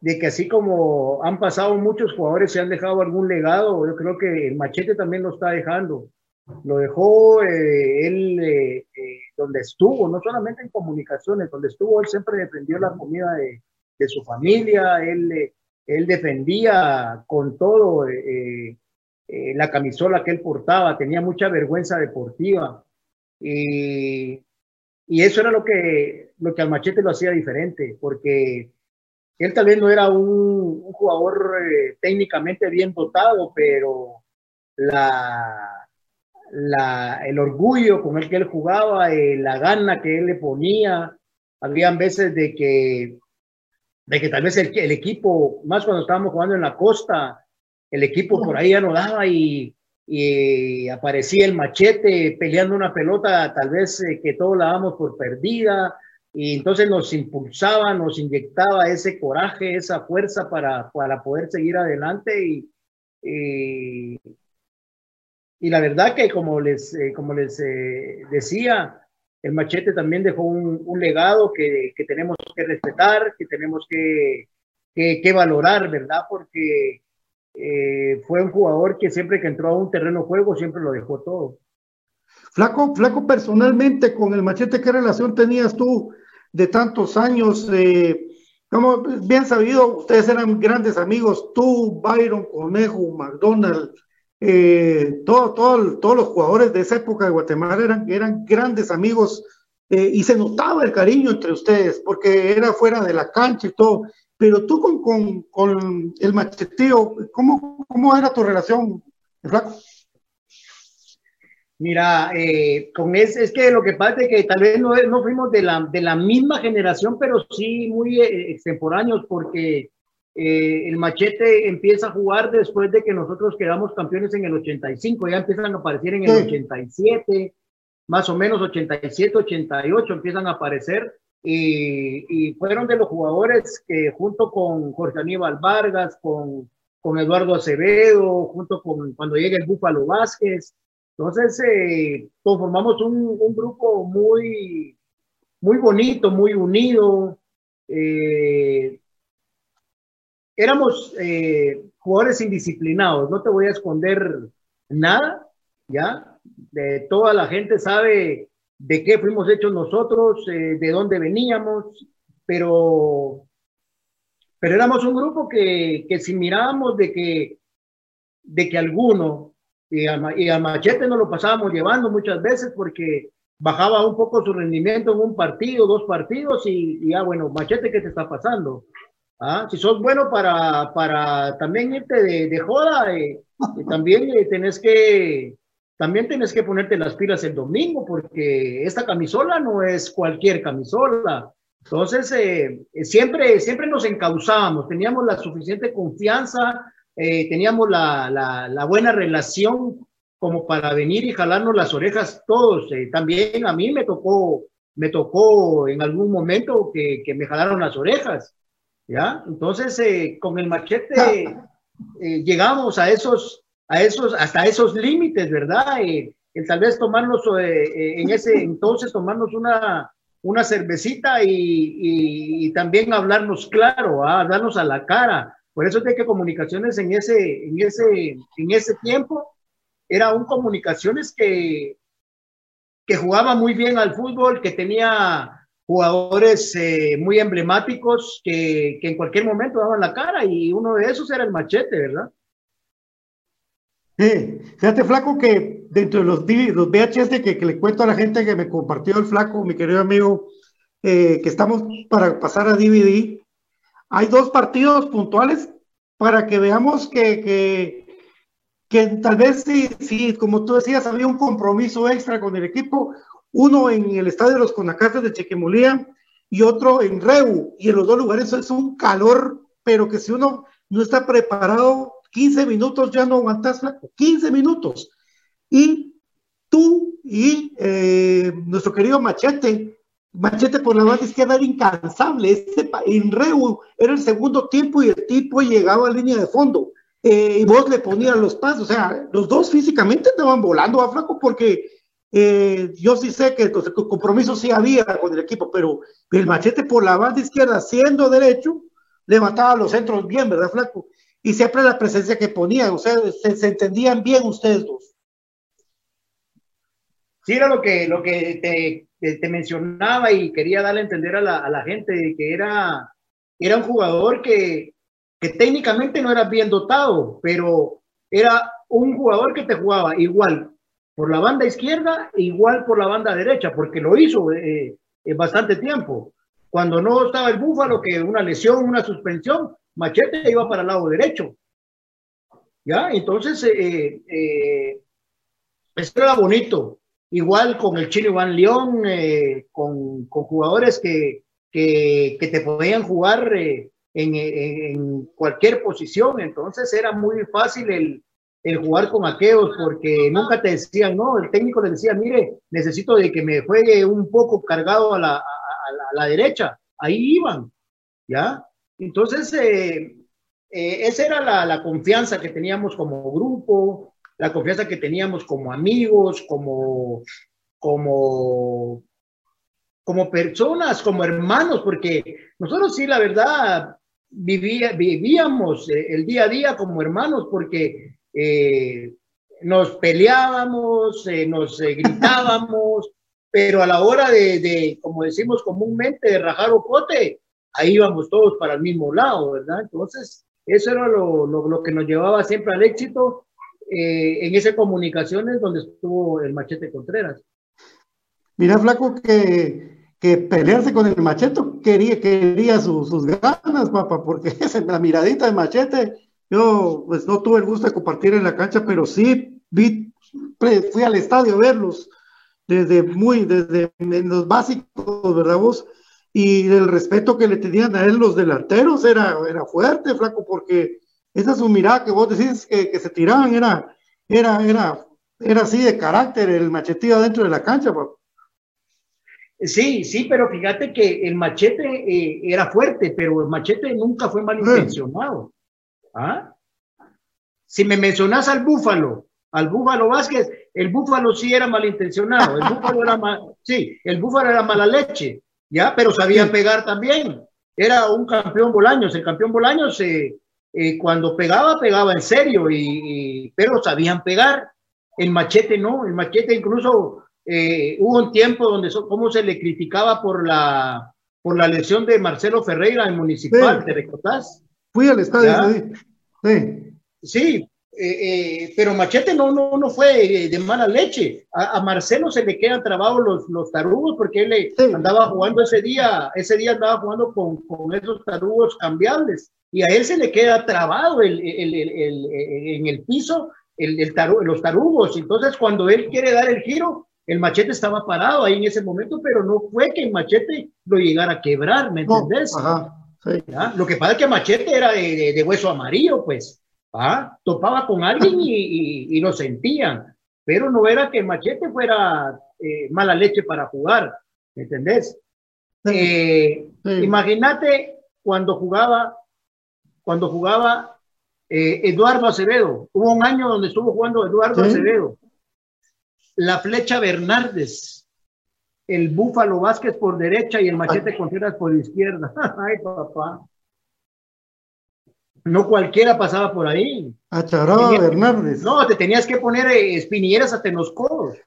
de que así como han pasado muchos jugadores y han dejado algún legado, yo creo que el machete también lo está dejando lo dejó eh, él eh, eh, donde estuvo, no solamente en comunicaciones, donde estuvo, él siempre defendió la comida de, de su familia, él, eh, él defendía con todo eh, eh, la camisola que él portaba, tenía mucha vergüenza deportiva. Y, y eso era lo que, lo que al machete lo hacía diferente, porque él tal no era un, jugador técnicamente bien dotado, pero la, el orgullo con el que él jugaba, eh, la gana que él le ponía. Habían veces de que, de que tal vez el, equipo, más cuando estábamos jugando en la costa, el equipo por ahí ya no daba y, y aparecía el machete peleando una pelota, tal vez eh, que todos la damos por perdida. Y entonces nos impulsaba, nos inyectaba ese coraje, esa fuerza para, para poder seguir adelante y, y, y la verdad que como les, eh, como les eh, decía, el machete también dejó un, un legado que, que, tenemos que respetar, que tenemos que, que, que valorar, ¿verdad? Porque eh, fue un jugador que siempre que entró a un terreno juego siempre lo dejó todo. Flaco, Flaco, personalmente con el machete, ¿qué relación tenías tú de tantos años? Eh, como bien sabido, ustedes eran grandes amigos, tú, Byron, Conejo, McDonald, eh, todo, todo, todos los jugadores de esa época de Guatemala eran, eran grandes amigos eh, y se notaba el cariño entre ustedes porque era fuera de la cancha y todo. Pero tú con, con, con el macheteo, ¿cómo, ¿cómo era tu relación, Flaco? Mira, eh, con ese, es que lo que pasa es que tal vez no, no fuimos de la, de la misma generación, pero sí muy eh, extemporáneos, porque eh, el machete empieza a jugar después de que nosotros quedamos campeones en el 85, ya empiezan a aparecer en el sí. 87, más o menos 87, 88 empiezan a aparecer y, y, fueron de los jugadores que junto con Jorge Aníbal Vargas, con, con Eduardo Acevedo, junto con cuando llega el Búfalo Vázquez, entonces eh, conformamos un, grupo muy, muy bonito, muy unido. Eh, éramos eh, jugadores indisciplinados, no te voy a esconder nada, ¿ya? Toda la gente sabe de qué fuimos hechos nosotros, eh, de dónde veníamos, pero, pero éramos un grupo que, que si mirábamos de que, de que alguno, y a, y a Machete nos lo pasábamos llevando muchas veces porque bajaba un poco su rendimiento en un partido, dos partidos, y, y ah, bueno, Machete, ¿qué te está pasando? ¿Ah? Si sos bueno para, para también irte de, de joda, eh, también eh, tenés que también tenés que ponerte las pilas el domingo porque esta camisola no es cualquier camisola. Entonces, eh, siempre, siempre nos encauzábamos, teníamos la suficiente confianza, eh, teníamos la, la, la, buena relación como para venir y jalarnos las orejas todos. Eh, también a mí me tocó, me tocó en algún momento que, que me jalaron las orejas. ¿ya? Entonces, eh, con el machete eh, llegamos a esos, a esos, hasta esos límites, ¿verdad? Eh, el tal vez tomarnos eh, en ese entonces, tomarnos una, una cervecita y, y, y también hablarnos claro, ¿ah? hablarnos a la cara. Por eso es de que comunicaciones en ese, en ese, en ese tiempo era un comunicaciones que, que jugaba muy bien al fútbol, que tenía jugadores eh, muy emblemáticos que, que, en cualquier momento daban la cara y uno de esos era el machete, ¿verdad? Sí, fíjate, Flaco, que dentro de los, los VHS que, le cuento a la gente que me compartió el Flaco, mi querido amigo, eh, que estamos para pasar a DVD, hay dos partidos puntuales para que veamos que, que, tal vez sí, sí, como tú decías, había un compromiso extra con el equipo, uno en el estadio de los Conacates de Chequemolía y otro en Reu, y en los dos lugares es un calor, pero que si uno no está preparado, 15 minutos ya no aguantas, 15 minutos. Y tú y eh, nuestro querido Machete, Machete por la banda izquierda era incansable, este, en Reu era el segundo tiempo y el tipo llegaba a línea de fondo. Eh, y vos le ponías los pasos, o sea, los dos físicamente estaban volando a flaco porque eh, yo sí sé que el compromiso sí había con el equipo, pero el machete por la banda izquierda, siendo derecho, levantaba los centros bien, ¿verdad, Flaco? Y siempre la presencia que ponía, o sea, se, se entendían bien ustedes dos. Sí, era lo que, lo que te, te, te mencionaba y quería darle a entender a la, a la gente que era, era un jugador que, que técnicamente no era bien dotado, pero era un jugador que te jugaba igual por la banda izquierda igual por la banda derecha, porque lo hizo eh, bastante tiempo. Cuando no estaba el Búfalo, que una lesión, una suspensión, Machete iba para el lado derecho. ¿Ya? Entonces, eh, eh, esto era bonito. Igual con el Chile Iván León, eh, con, con, jugadores que, que, que, te podían jugar en, en cualquier posición. Entonces, era muy fácil el, el jugar con aquellos porque nunca te decían, no, el técnico le decía, mire, necesito de que me juegue un poco cargado a la, a, a la derecha. Ahí iban, ¿ya? Entonces, eh, eh, esa era la, la, confianza que teníamos como grupo, la confianza que teníamos como amigos, como, como, como personas, como hermanos, porque nosotros sí, la verdad, vivía, vivíamos eh, el día a día como hermanos, porque eh, nos peleábamos, eh, nos eh, gritábamos, pero a la hora de, de, como decimos comúnmente, de rajar ocote, ahí íbamos todos para el mismo lado, ¿verdad? Entonces, eso era lo, lo, lo que nos llevaba siempre al éxito eh, en esas comunicaciones donde estuvo el Machete Contreras. Mira, Flaco, que, que pelearse con el Machete quería, quería su, sus ganas, papá, porque esa la miradita de Machete yo pues no tuve el gusto de compartir en la cancha, pero sí vi, fui al estadio a verlos desde muy, desde en los básicos, ¿verdad vos? Y el respeto que le tenían a él los delanteros era, era fuerte, flaco, porque esa su mirada que vos decís que, que se tiraban era, era, era, era así de carácter, el machetillo dentro de la cancha, papá. Sí, sí, pero fíjate que el machete eh, era fuerte, pero el machete nunca fue malintencionado. ¿Ah? Si me mencionas al Búfalo, al Búfalo Vázquez, el Búfalo sí era malintencionado, el Búfalo era mal, sí, el Búfalo era mala leche, ya, pero sabía pegar también. Era un campeón Bolaños. El campeón Bolaños, eh, eh, cuando pegaba, pegaba en serio, y, pero sabían pegar. El machete no, el machete incluso eh, hubo un tiempo donde so, cómo se le criticaba por la por la lesión de Marcelo Ferreira en Municipal, Sí. ¿te recordás? Fui al estadio. Sí. Sí, eh, eh, pero Machete no, no, no fue eh, de mala leche. A, a Marcelo se le quedan trabados los, los tarugos porque él eh, Sí. andaba jugando ese día, ese día andaba jugando con, con esos tarugos cambiables y a él se le queda trabado el, el- el- el- en el piso el, el taru- los tarugos. Entonces, cuando él quiere dar el giro, el machete estaba parado ahí en ese momento, pero no fue que el machete lo llegara a quebrar, ¿me No, entendés? ajá. Sí. Lo que pasa es que Machete era de, de- de hueso amarillo, pues. ¿Ah? Topaba con alguien y, y- y lo sentían. Pero no era que Machete fuera eh, mala leche para jugar. ¿Me entendés? Eh, Sí. Imagínate cuando jugaba, cuando jugaba eh, Eduardo Acevedo. Hubo un año donde estuvo jugando Eduardo Sí. Acevedo. La flecha Bernardes. El Búfalo Vázquez por derecha y el Machete Contreras por izquierda. Ay, papá. No cualquiera pasaba por ahí. Acharaba Tenía- Bernardes. No, te tenías que poner eh, espinilleras hasta en los codos.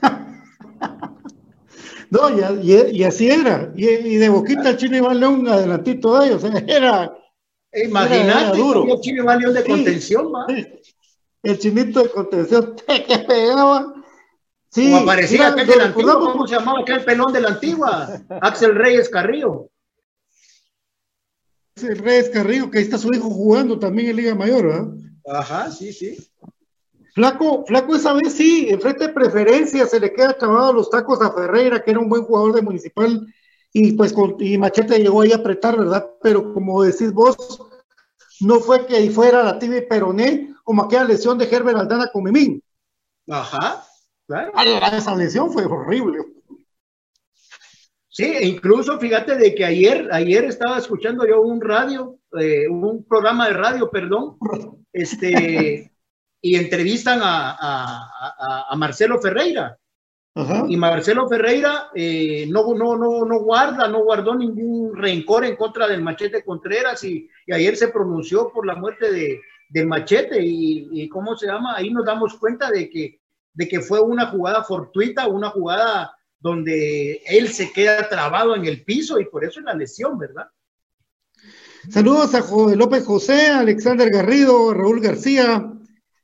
No, y, a- y- y así era. Y, y de boquita el chino Iván León adelantito de ellos. ¿eh? Era Imagínate, Era duro. el Chino Iván León de Sí. contención, ¿va? el chinito de contención que pegaba. Sí, o aparecía aquel lo de la antigua, recordamos ¿cómo se llamaba aquel pelón de la antigua? Axel Reyes Carrillo. el Reyes Carrillo, que ahí está su hijo jugando también en Liga Mayor, ¿verdad? Ajá, sí, sí. Flaco, Flaco esa vez sí, en frente de preferencia se le queda clavado los tacos a Ferreira, que era un buen jugador de Municipal, y pues con, y Machete llegó ahí a apretar, ¿verdad? Pero como decís vos, no fue que fuera la tibia y peroné, como aquella lesión de Herbert Aldana con Memín. Ajá, claro. Ah, Esa lesión fue horrible. Sí, e incluso fíjate de que ayer, ayer estaba escuchando yo un radio, eh, un programa de radio, perdón, este, y entrevistan a, a- a- a Marcelo Ferreira. Ajá. Y Marcelo Ferreira eh, no, no, no, no guarda, no guardó ningún rencor en contra del Machete Contreras y, y ayer se pronunció por la muerte de, del Machete y, y ¿cómo se llama? Ahí nos damos cuenta de que, de que fue una jugada fortuita, una jugada donde él se queda trabado en el piso y por eso es la lesión, ¿verdad? Saludos a López José, Alexander Garrido, Raúl García,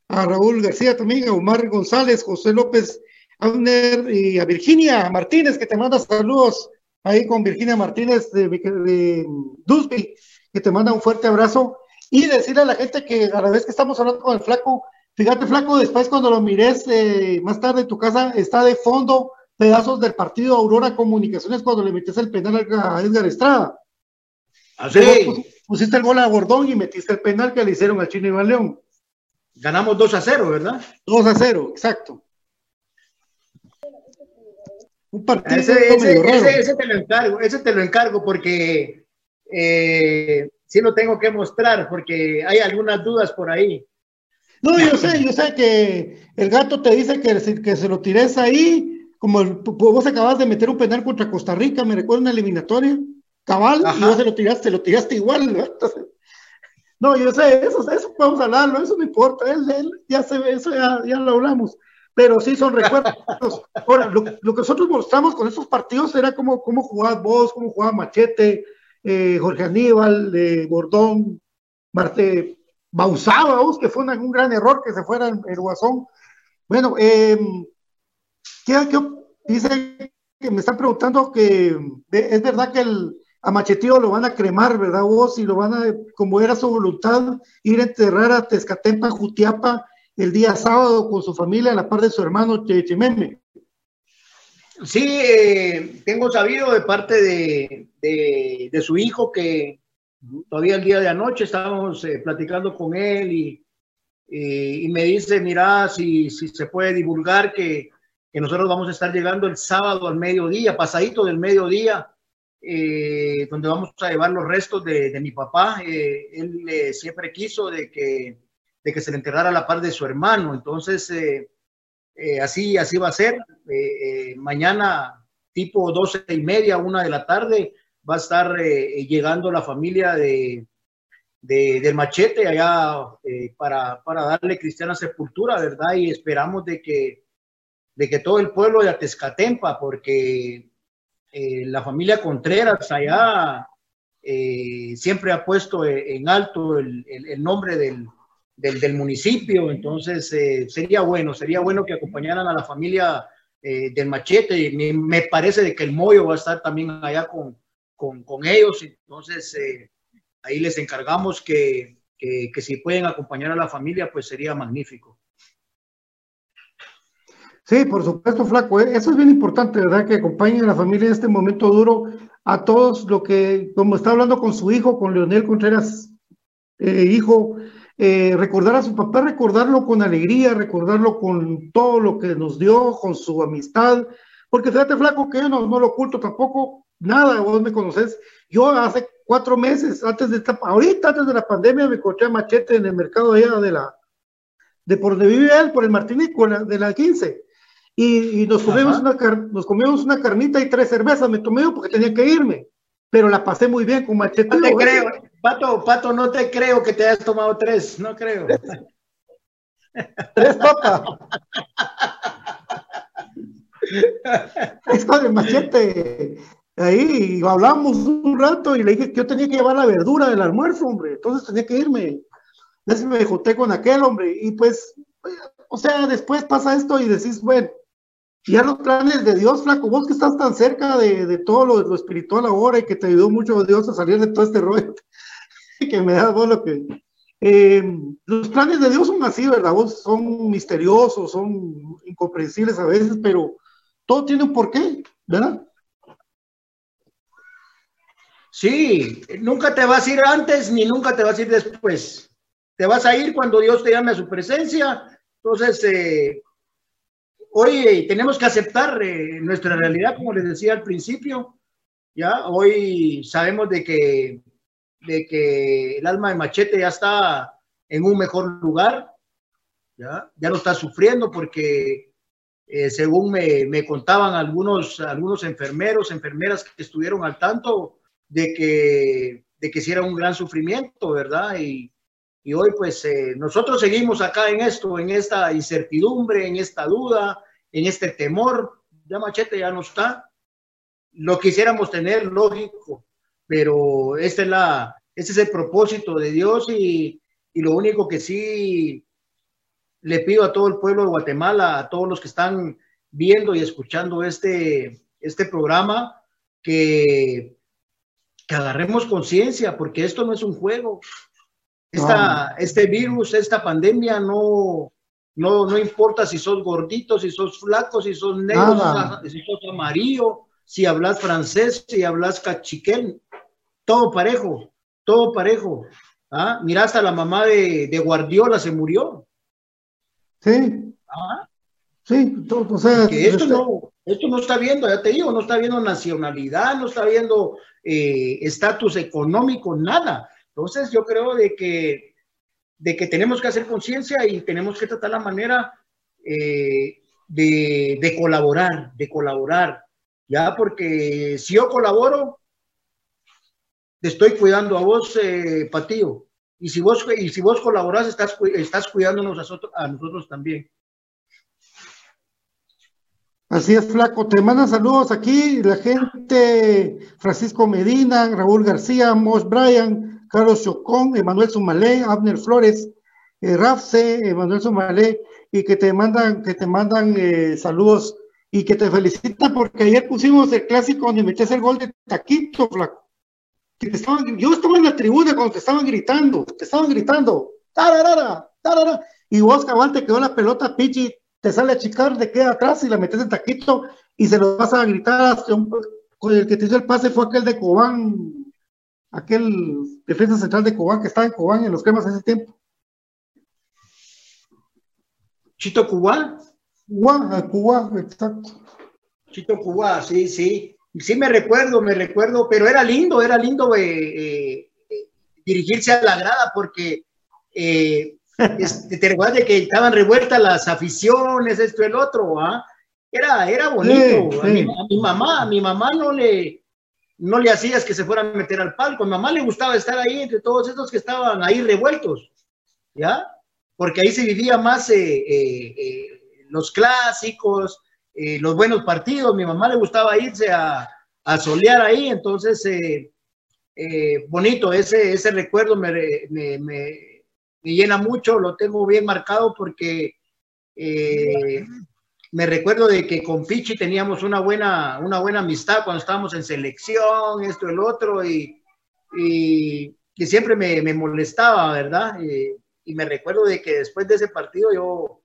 a Raúl García también, a Omar González, José López Auner y a Virginia Martínez, que te manda saludos ahí con Virginia Martínez de, de Dusby, que te manda un fuerte abrazo. Y decirle a la gente que a la vez que estamos hablando con el flaco, fíjate flaco, después cuando lo mires eh, más tarde en tu casa, está de fondo pedazos del partido Aurora Comunicaciones cuando le metes el penal a Edgar Estrada. Así, pus- pusiste el gol a Gordón y metiste el penal que le hicieron al Chino Iván León. ganamos 2 a 0, ¿verdad? 2 a 0, exacto. Un partido Ese, medio ese, raro. ese- ese te lo encargo, ese te lo encargo porque eh, sí lo tengo que mostrar porque hay algunas dudas por ahí. No, yo sé, yo sé que el gato te dice que, se- que se lo tires ahí, como el- vos acabas de meter un penal contra Costa Rica, me recuerdo una eliminatoria, cabal, y vos se lo tiraste, lo tiraste igual, ¿no? Entonces, no, yo sé, eso, eso podemos hablarlo, eso no importa, él, él ya se ve, eso ya, ya lo hablamos, pero sí son recuerdos. Ahora, lo, lo que nosotros mostramos con esos partidos era cómo, cómo jugabas vos, cómo jugaba Machete, eh, Jorge Aníbal, eh, Bordón, Marte, Bausaba, vos, que fue un gran error que se fuera el, el Guasón. Bueno, eh, ¿qué, qué dice que me están preguntando que es verdad que el, a Machetío lo van a cremar, ¿verdad vos? Y lo van a, como era su voluntad, ir a enterrar a Tezcatempa, Jutiapa, el día sábado con su familia a la par de su hermano Che- Chememe. Sí, eh, tengo sabido de parte de- de su hijo que todavía el día de anoche estábamos eh, platicando con él y, y- me dice, mira, si, si se puede divulgar que, que nosotros vamos a estar llegando el sábado al mediodía, pasadito del mediodía, eh, donde vamos a llevar los restos de, de mi papá. Eh, él eh, siempre quiso de que, de que se le enterrara a la par de su hermano. Entonces, eh, así, así va a ser. Mañana, tipo doce y media, una de la tarde, va a estar llegando la familia de, del machete allá para, para, darle cristiana sepultura, ¿verdad? Y esperamos de que, de que todo el pueblo de Atezcatempa, porque la familia Contreras allá siempre ha puesto en alto el, el nombre del, del, municipio, entonces eh, sería bueno, sería bueno que acompañaran a la familia eh, del machete, me, me, parece de que el Moyo va a estar también allá con, con, con ellos, entonces eh, ahí les encargamos que, que, que, si pueden acompañar a la familia, pues sería magnífico. Sí, por supuesto, Flaco, eso es bien importante, ¿verdad? Que acompañen a la familia en este momento duro, a todos lo que, como está hablando con su hijo, con Leonel Contreras, hijo, eh, recordar a su papá, recordarlo con alegría, recordarlo con todo lo que nos dio, con su amistad, porque fíjate, flaco, que yo no, no lo oculto tampoco, nada, vos me conoces, yo hace cuatro meses, antes de esta, ahorita antes de la pandemia, me encontré machete en el mercado allá de la, de por donde vive él, por el Martinico, de la 15, y, y nos, comimos una, nos comimos una carnita y tres cervezas, me tomé porque tenía que irme, pero la pasé muy bien con machete. No te creo, Pato, Pato, no te creo que te hayas tomado tres, no creo. tres papas. Está de machete. Ahí hablamos un rato y le dije que yo tenía que llevar la verdura del almuerzo, hombre. Entonces tenía que irme. Entonces me junté con aquel hombre. Y pues, o sea, después pasa esto y decís, bueno, ya los planes de Dios, flaco, vos que estás tan cerca de, de todo lo, lo, espiritual ahora y que te ayudó mucho Dios a salir de todo este rollo, que me da vos lo que... Eh, los planes de Dios son así, ¿verdad? Vos son misteriosos, son incomprensibles a veces, pero todo tiene un porqué, ¿verdad? Sí, nunca te vas a ir antes ni nunca te vas a ir después. Te vas a ir cuando Dios te llame a su presencia. Entonces, eh, hoy tenemos que aceptar eh, nuestra realidad, como les decía al principio. Ya, hoy sabemos de que de que el alma de Machete ya está en un mejor lugar, ya, ya no está sufriendo porque eh, según me, me, contaban algunos, algunos enfermeros, enfermeras que estuvieron al tanto de que, de que sí era un gran sufrimiento, ¿verdad? Y, y hoy pues eh, nosotros seguimos acá en esto, en esta incertidumbre, en esta duda, en este temor. Ya Machete ya no está. Lo quisiéramos tener, lógico, pero este es, la, este es el propósito de Dios y, y lo único que sí le pido a todo el pueblo de Guatemala, a todos los que están viendo y escuchando este, este programa, que, que agarremos conciencia, porque esto no es un juego. Esta, Este virus, esta pandemia, no, no, no importa si sos gordito, si sos flaco, si sos negro, si sos amarillo, si hablas francés, si hablas cachiquén, todo parejo, todo parejo. ¿Ah? Mira, hasta la mamá de, de Guardiola se murió. Sí. ¿Ah? Sí, todo, o sea, que esto, no, esto no está viendo, ya te digo, no está viendo nacionalidad, no está viendo eh, estatus económico, nada. Entonces yo creo de que, de que tenemos que hacer conciencia y tenemos que tratar la manera eh, de, de colaborar, de colaborar, ya porque si yo colaboro, te estoy cuidando a vos, eh, Patío. Y si vos, y si vos colaborás, estás, estás cuidándonos a nosotros, a nosotros también. Así es, Flaco. Te mandan saludos aquí la gente, Francisco Medina, Raúl García, Mosh Bryan, Carlos Chocón, Emanuel Sumalé, Abner Flores, eh, Rafse, Emanuel Sumalé, y que te mandan, que te mandan eh, saludos y que te felicitan porque ayer pusimos el clásico donde metes el gol de Taquito, Flaco yo estaba en la tribuna cuando te estaban gritando, te estaban gritando, tararara, tarara, y vos cabal te quedó la pelota, Pichi, te sale a chicar de queda atrás y la metes en taquito y se lo vas a gritar. Con el que te hizo el pase fue aquel de Cobán, aquel defensa central de Cobán que estaba en Cobán en los cremas ese tiempo. Chito Cubá. Cubá, Cubá, exacto. Chito Cubá, sí, sí sí me recuerdo, me recuerdo, pero era lindo, era lindo eh, eh, dirigirse a la grada porque eh, Este, ¿Te recuerdas de que estaban revueltas las aficiones, esto y el otro? ¿ah? Era, era bonito. A, mi, a, mi, mamá, a mi mamá no le, no le hacías que se fuera a meter al palco. A mi mamá le gustaba estar ahí entre todos estos que estaban ahí revueltos, ¿ya? Porque ahí se vivía más eh, eh, eh, los clásicos, los buenos partidos. Mi mamá le gustaba irse a, a solear ahí, entonces, bonito, ese, ese recuerdo me, me, me llena mucho, lo tengo bien marcado porque eh, me recuerdo de que con Pichi teníamos una buena, una buena amistad cuando estábamos en selección, esto, el otro, y, y que siempre me, me, molestaba, ¿verdad? Y, y, me recuerdo de que después de ese partido yo,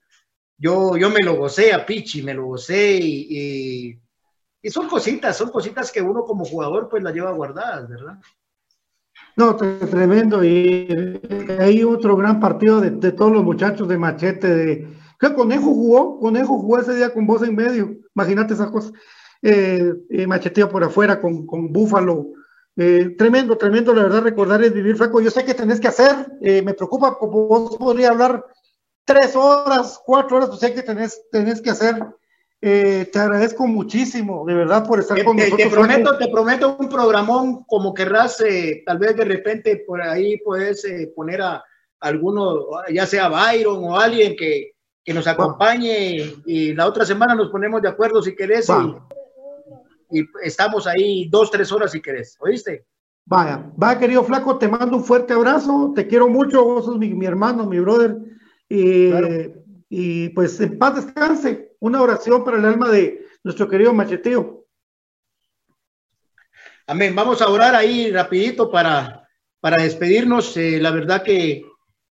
yo, yo me lo gocé a Pichi, me lo gocé y, y son cositas, son cositas que uno como jugador pues las lleva guardadas, ¿verdad? No, tremendo. Y hay otro gran partido de, todos los muchachos de Machete. De, que Conejo jugó, Conejo jugó ese día con voz en medio. Imagínate esa cosa. Eh, eh, por afuera con, con Búfalo. Eh, tremendo, tremendo, la verdad, recordar es vivir flaco. Yo sé que tenés que hacer, eh, me preocupa, como vos podría hablar tres horas, cuatro horas, yo sé que tenés, tenés que hacer eh, te agradezco muchísimo, de verdad, por estar te, con nosotros. Te prometo, te prometo un programón como querrás, eh, tal vez de repente por ahí puedes eh, poner a alguno, ya sea Byron o alguien que, que nos acompañe y la otra semana nos ponemos de acuerdo si querés y, y, estamos ahí dos, tres horas si querés, ¿oíste? Vaya, va querido Flaco, te mando un fuerte abrazo, te quiero mucho, vos sos mi, mi hermano, mi brother, y, claro. y pues en paz descanse una oración para el alma de nuestro querido Macheteo. Amén. Vamos a orar ahí rapidito para, para despedirnos. Eh, la verdad que,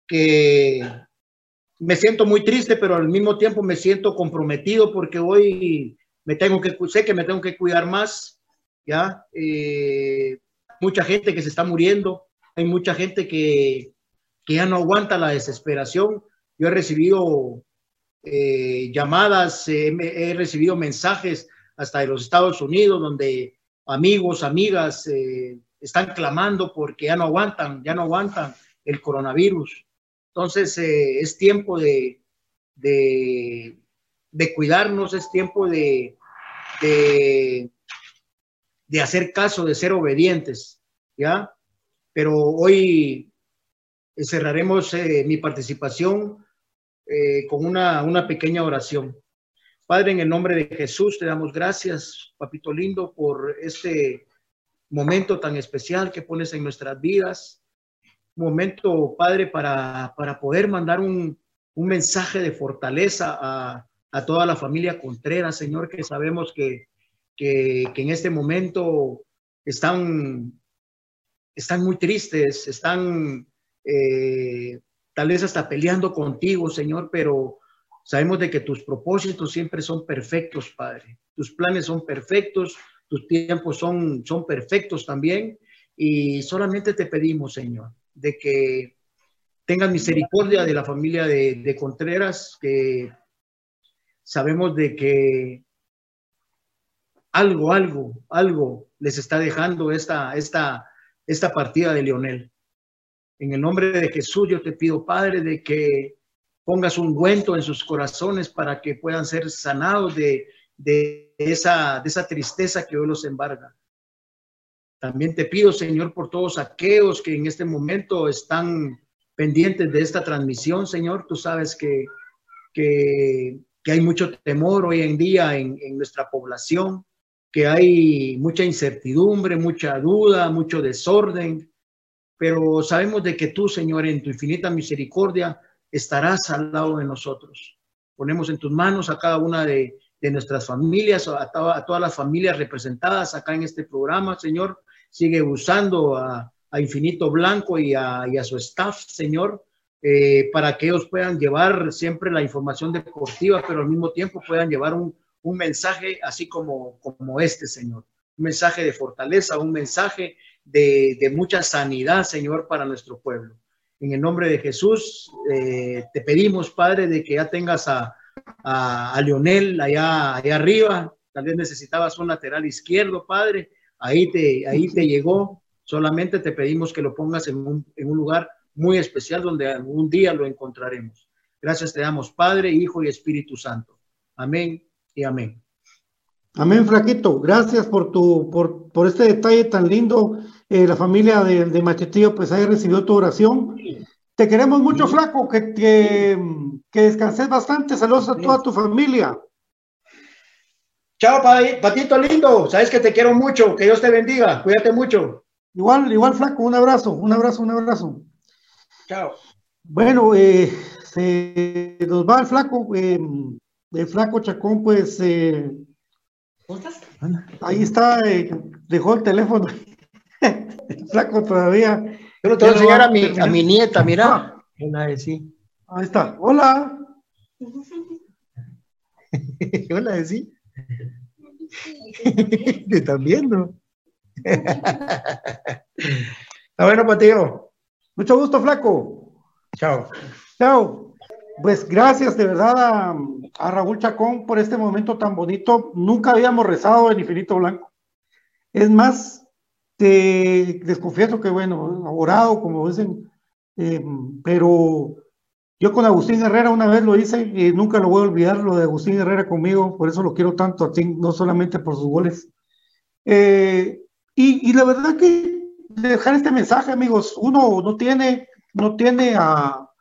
que me siento muy triste, pero al mismo tiempo me siento comprometido porque hoy me tengo que, sé que me tengo que cuidar más, ¿ya? Eh, mucha gente que se está muriendo, hay mucha gente que, que ya no aguanta la desesperación. Yo he recibido eh, llamadas, eh, he recibido mensajes hasta de los Estados Unidos donde amigos, amigas eh, están clamando porque ya no aguantan, ya no aguantan el coronavirus. Entonces es tiempo de, de, de, cuidarnos, es tiempo de, de, de hacer caso, de ser obedientes, ¿ya? Pero hoy cerraremos mi participación eh, con una, una pequeña oración. Padre, en el nombre de Jesús te damos gracias, papito lindo, por este momento tan especial que pones en nuestras vidas. Momento, Padre, para, para poder mandar un, un mensaje de fortaleza a, a, toda la familia Contreras, Señor, que sabemos que, que, que en este momento están, están muy tristes, están eh, tal vez hasta peleando contigo, Señor, pero sabemos de que tus propósitos siempre son perfectos, Padre. Tus planes son perfectos, tus tiempos son, son perfectos también. Y solamente te pedimos, Señor, de que tengas misericordia de la familia de, de Contreras, que sabemos de que algo, algo, algo les está dejando esta, esta, esta partida de Leonel. En el nombre de Jesús yo te pido, Padre, de que pongas un cuento en sus corazones para que puedan ser sanados de, de, esa, de esa tristeza que hoy los embarga. También te pido, Señor, por todos aquellos que en este momento están pendientes de esta transmisión, Señor. Tú sabes que, que, hay mucho temor hoy en día en nuestra población, que hay mucha incertidumbre, mucha duda, mucho desorden pero sabemos de que tú, Señor, en tu infinita misericordia, estarás al lado de nosotros. Ponemos en tus manos a cada una de, nuestras familias, a, a, todas las familias representadas acá en este programa, Señor. Sigue usando a, Infinito Blanco y a, y a, su staff, Señor, eh, para que ellos puedan llevar siempre la información deportiva, pero al mismo tiempo puedan llevar un, un mensaje así como, como este, Señor. Un mensaje de fortaleza, un mensaje de, mucha sanidad, Señor, para nuestro pueblo. En el nombre de Jesús, eh, te pedimos, Padre, de que ya tengas a, a, a Leonel allá, allá arriba. Tal vez necesitabas un lateral izquierdo, Padre. Ahí te, ahí te llegó. Solamente te pedimos que lo pongas en un, en un lugar muy especial donde algún día lo encontraremos. Gracias te damos, Padre, Hijo y Espíritu Santo. Amén y amén. Amén, Flaquito. Gracias por tu, por, por este detalle tan lindo. Eh, la familia de, de, Machetillo pues haya recibido tu oración. Te queremos mucho, Flaco, que, que, que descanses bastante. Saludos a toda tu familia. Chao, Patito lindo. Sabes que te quiero mucho. Que Dios te bendiga. Cuídate mucho. Igual, igual, Flaco. Un abrazo, un abrazo, un abrazo. Chao. Bueno, eh, se nos va el Flaco. Eh, el Flaco Chacón, pues... Eh, Ahí está, eh, dejó el teléfono. Flaco todavía. Yo te voy a enseñar a mi, a mi nieta, mira. Ah. sí. Ahí está. Hola. Hola, sí. Te están viendo. Está bueno, Patio. Mucho gusto, Flaco. Chao. Chao. Pues gracias de verdad a, Raúl Chacón por este momento tan bonito. Nunca habíamos rezado en Infinito Blanco. Es más, te les confieso que, bueno, orado, como dicen, eh, pero yo con Agustín Herrera una vez lo hice y nunca lo voy a olvidar, lo de Agustín Herrera conmigo, por eso lo quiero tanto a ti, no solamente por sus goles. Eh, y, y la verdad que dejar este mensaje, amigos, uno no tiene, no tiene a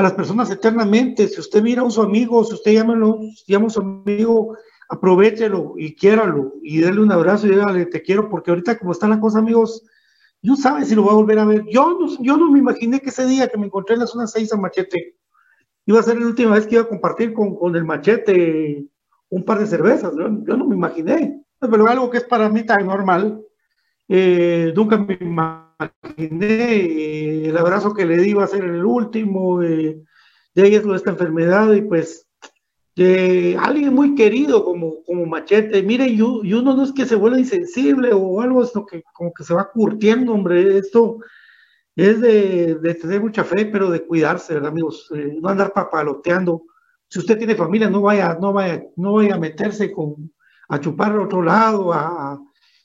a las personas eternamente. Si usted mira a su amigo, si usted llámalo, llama a su amigo, aprovechelo y quiéralo y déle un abrazo y dígale te quiero, porque ahorita como está la cosa, amigos, no sabe si lo va a volver a ver. Yo no, yo no me imaginé que ese día que me encontré en la zona 6 a Machete iba a ser la última vez que iba a compartir con, con el Machete un par de cervezas. Yo, yo no me imaginé, pero algo que es para mí tan normal. Eh, nunca me imaginé eh, el abrazo que le di iba a ser el último, eh, ahí es esta enfermedad y pues de alguien muy querido como, como Machete, mire, y, uno no es que se vuelva insensible o algo, sino que como que se va curtiendo, hombre, esto es de, de tener mucha fe, pero de cuidarse, ¿verdad, amigos? Eh, no andar papaloteando. Si usted tiene familia, no vaya, no vaya, no vaya a meterse con, a chupar a otro lado, a,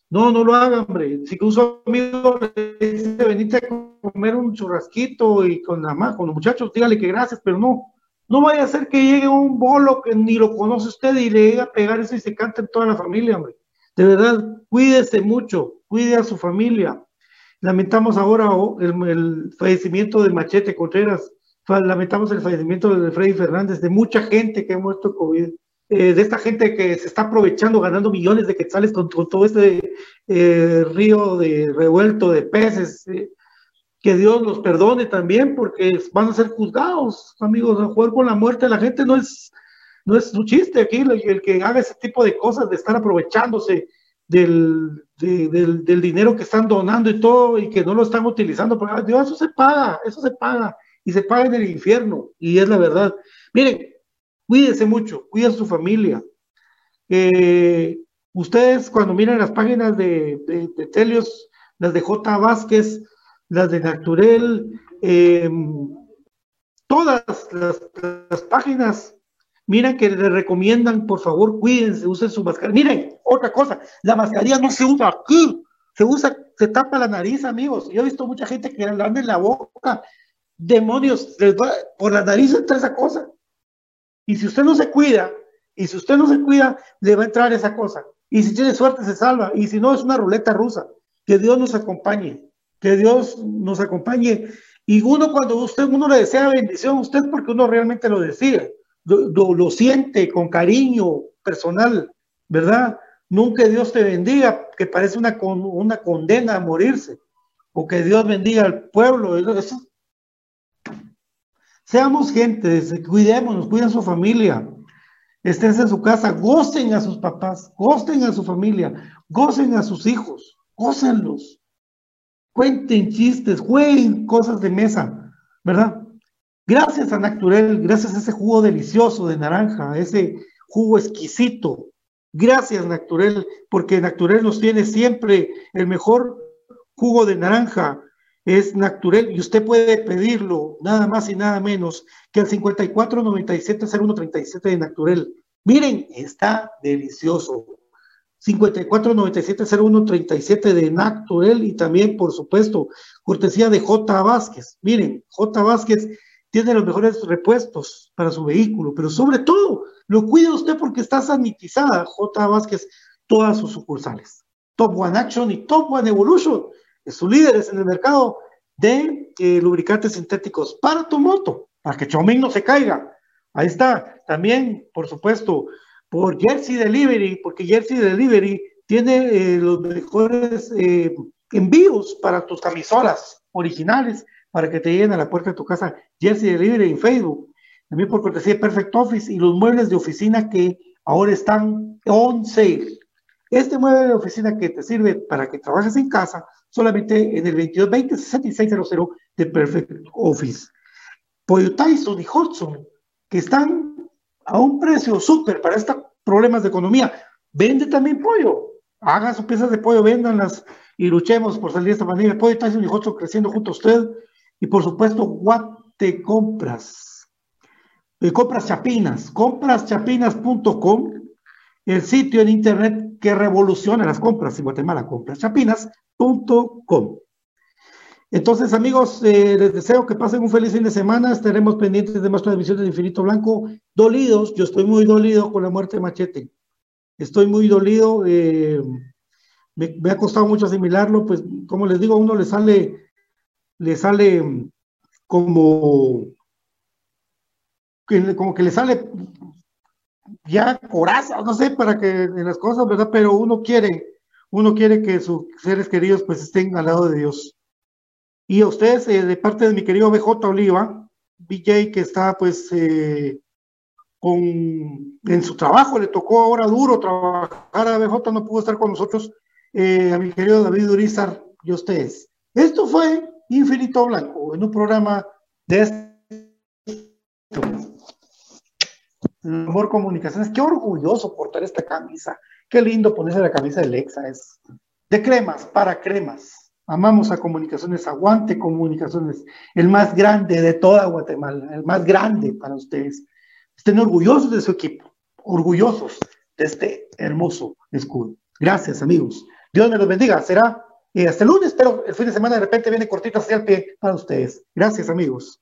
no, no lo haga, hombre. Si que un amigo le dice, venite a comer un churrasquito y con la con los muchachos, dígale que gracias, pero no. No vaya a ser que llegue un bolo que ni lo conoce usted y le llegue a pegar eso y se cante en toda la familia, hombre. De verdad, cuídese mucho, cuide a su familia. Lamentamos ahora el, el fallecimiento de Machete Contreras, lamentamos el fallecimiento de Freddy Fernández, de mucha gente que ha muerto COVID eh, de esta gente que se está aprovechando, ganando millones de quetzales con, con todo este eh, río de revuelto de peces. Eh, que Dios los perdone también, porque van a ser juzgados, amigos, a jugar con la muerte de la gente no es, no es un chiste aquí, el, el, que haga ese tipo de cosas, de estar aprovechándose del, de, del, del, dinero que están donando y todo, y que no lo están utilizando, porque Dios, eso se paga, eso se paga, y se paga en el infierno, y es la verdad. Miren, Cuídense mucho, cuiden su familia. Eh, ustedes cuando miran las páginas de, de, Telios, las de J. Vázquez, las de Naturel, eh, todas las, las, páginas, miren que les recomiendan, por favor, cuídense, usen su mascarilla. Miren, otra cosa, la mascarilla no se usa aquí, se usa, se tapa la nariz, amigos. Yo he visto mucha gente que la anda en la boca. Demonios, les va, por la nariz entra esa cosa. Y si usted no se cuida, y si usted no se cuida, le va a entrar esa cosa. Y si tiene suerte, se salva. Y si no, es una ruleta rusa. Que Dios nos acompañe. Que Dios nos acompañe. Y uno, cuando usted, uno le desea bendición a usted, porque uno realmente lo decide, lo, lo, lo siente con cariño personal, ¿verdad? Nunca Dios te bendiga, que parece una, una condena a morirse. O que Dios bendiga al pueblo. Eso, Seamos gente, cuidémonos, cuiden a su familia, estén en su casa, gocen a sus papás, gocen a su familia, gocen a sus hijos, gócenlos, cuenten chistes, jueguen cosas de mesa, ¿verdad? Gracias a Naturel, gracias a ese jugo delicioso de naranja, ese jugo exquisito. Gracias Naturel, porque Naturel nos tiene siempre el mejor jugo de naranja, es natural y usted puede pedirlo nada más y nada menos que al 5497 0137 de Naturel. Miren, está delicioso. 5497-0137 de Nacturel y también, por supuesto, cortesía de J. Vázquez. Miren, J. Vázquez tiene los mejores repuestos para su vehículo, pero sobre todo, lo cuida usted porque está sanitizada, J. Vázquez, todas sus sucursales. Top One Action y Top One Evolution, es su líderes en el mercado de eh, lubricantes sintéticos para tu moto, para que Chomín no se caiga. Ahí está. También, por supuesto, por Jersey Delivery, porque Jersey Delivery tiene eh, los mejores eh, envíos para tus camisolas originales para que te lleguen a la puerta de tu casa. Jersey Delivery en Facebook. También por cortesía Perfect Office y los muebles de oficina que ahora están on sale. Este mueble de oficina que te sirve para que trabajes en casa solamente en el 2220-6600 de Perfect Office. Pollo Tyson y Hudson, que están a un precio súper para estos problemas de economía. Vende también pollo. Haga sus piezas de pollo, véndanlas y luchemos por salir de esta manera. Pollo Tyson y Hudson creciendo junto a usted. Y por supuesto, Guate Compras. Eh, compras Chapinas. Compraschapinas.com. El sitio en internet que revoluciona las compras en Guatemala. Compraschapinas.com. Entonces, amigos, eh, les deseo que pasen un feliz fin de semana. Estaremos pendientes de más transmisiones de Infinito Blanco. Dolidos, yo estoy muy dolido con la muerte de Machete. Estoy muy dolido. Eh, me, ha costado mucho asimilarlo, pues, como les digo, a uno le sale, le sale como, como que le sale ya coraza, no sé, para que en las cosas, ¿verdad? Pero uno quiere, uno quiere que sus seres queridos pues estén al lado de Dios. Y a ustedes, eh, de parte de mi querido BJ Oliva, BJ, que está pues eh, con, en su trabajo, le tocó ahora duro trabajar a BJ, no pudo estar con nosotros, eh, a mi querido David Urizar y a ustedes. Esto fue Infinito Blanco, en un programa de este Amor Comunicaciones. Qué orgulloso portar esta camisa. Qué lindo ponerse la camisa de Lexa. Es de cremas, para cremas. Amamos a Comunicaciones, aguante Comunicaciones, el más grande de toda Guatemala, el más grande para ustedes. Estén orgullosos de su equipo, orgullosos de este hermoso escudo. Gracias, amigos. Dios me los bendiga. Será eh, hasta el lunes, pero el fin de semana de repente viene cortito hacia el pie para ustedes. Gracias, amigos.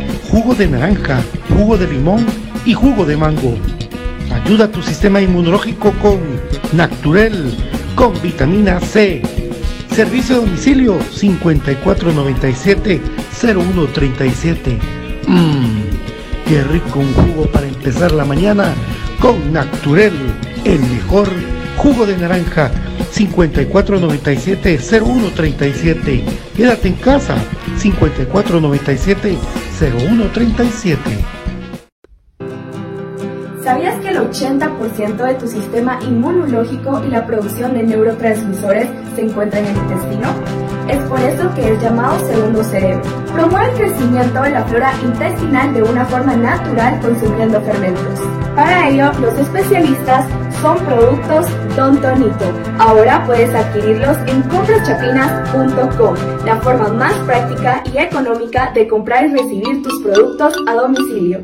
jugo de naranja, jugo de limón y jugo de mango. Ayuda a tu sistema inmunológico con Naturel, con vitamina C. Servicio de domicilio 5497-0137. Mmm, qué rico un jugo para empezar la mañana con Naturel, el mejor jugo de naranja 5497-0137. Quédate en casa 5497-0137. ¿Sabías que el 80% de tu sistema inmunológico y la producción de neurotransmisores se encuentra en el intestino? Es por eso que es llamado segundo cerebro. Promueve el crecimiento de la flora intestinal de una forma natural consumiendo fermentos. Para ello, los especialistas son productos Don Tonito. Ahora puedes adquirirlos en compraschapinas.com, la forma más práctica y económica de comprar y recibir tus productos a domicilio.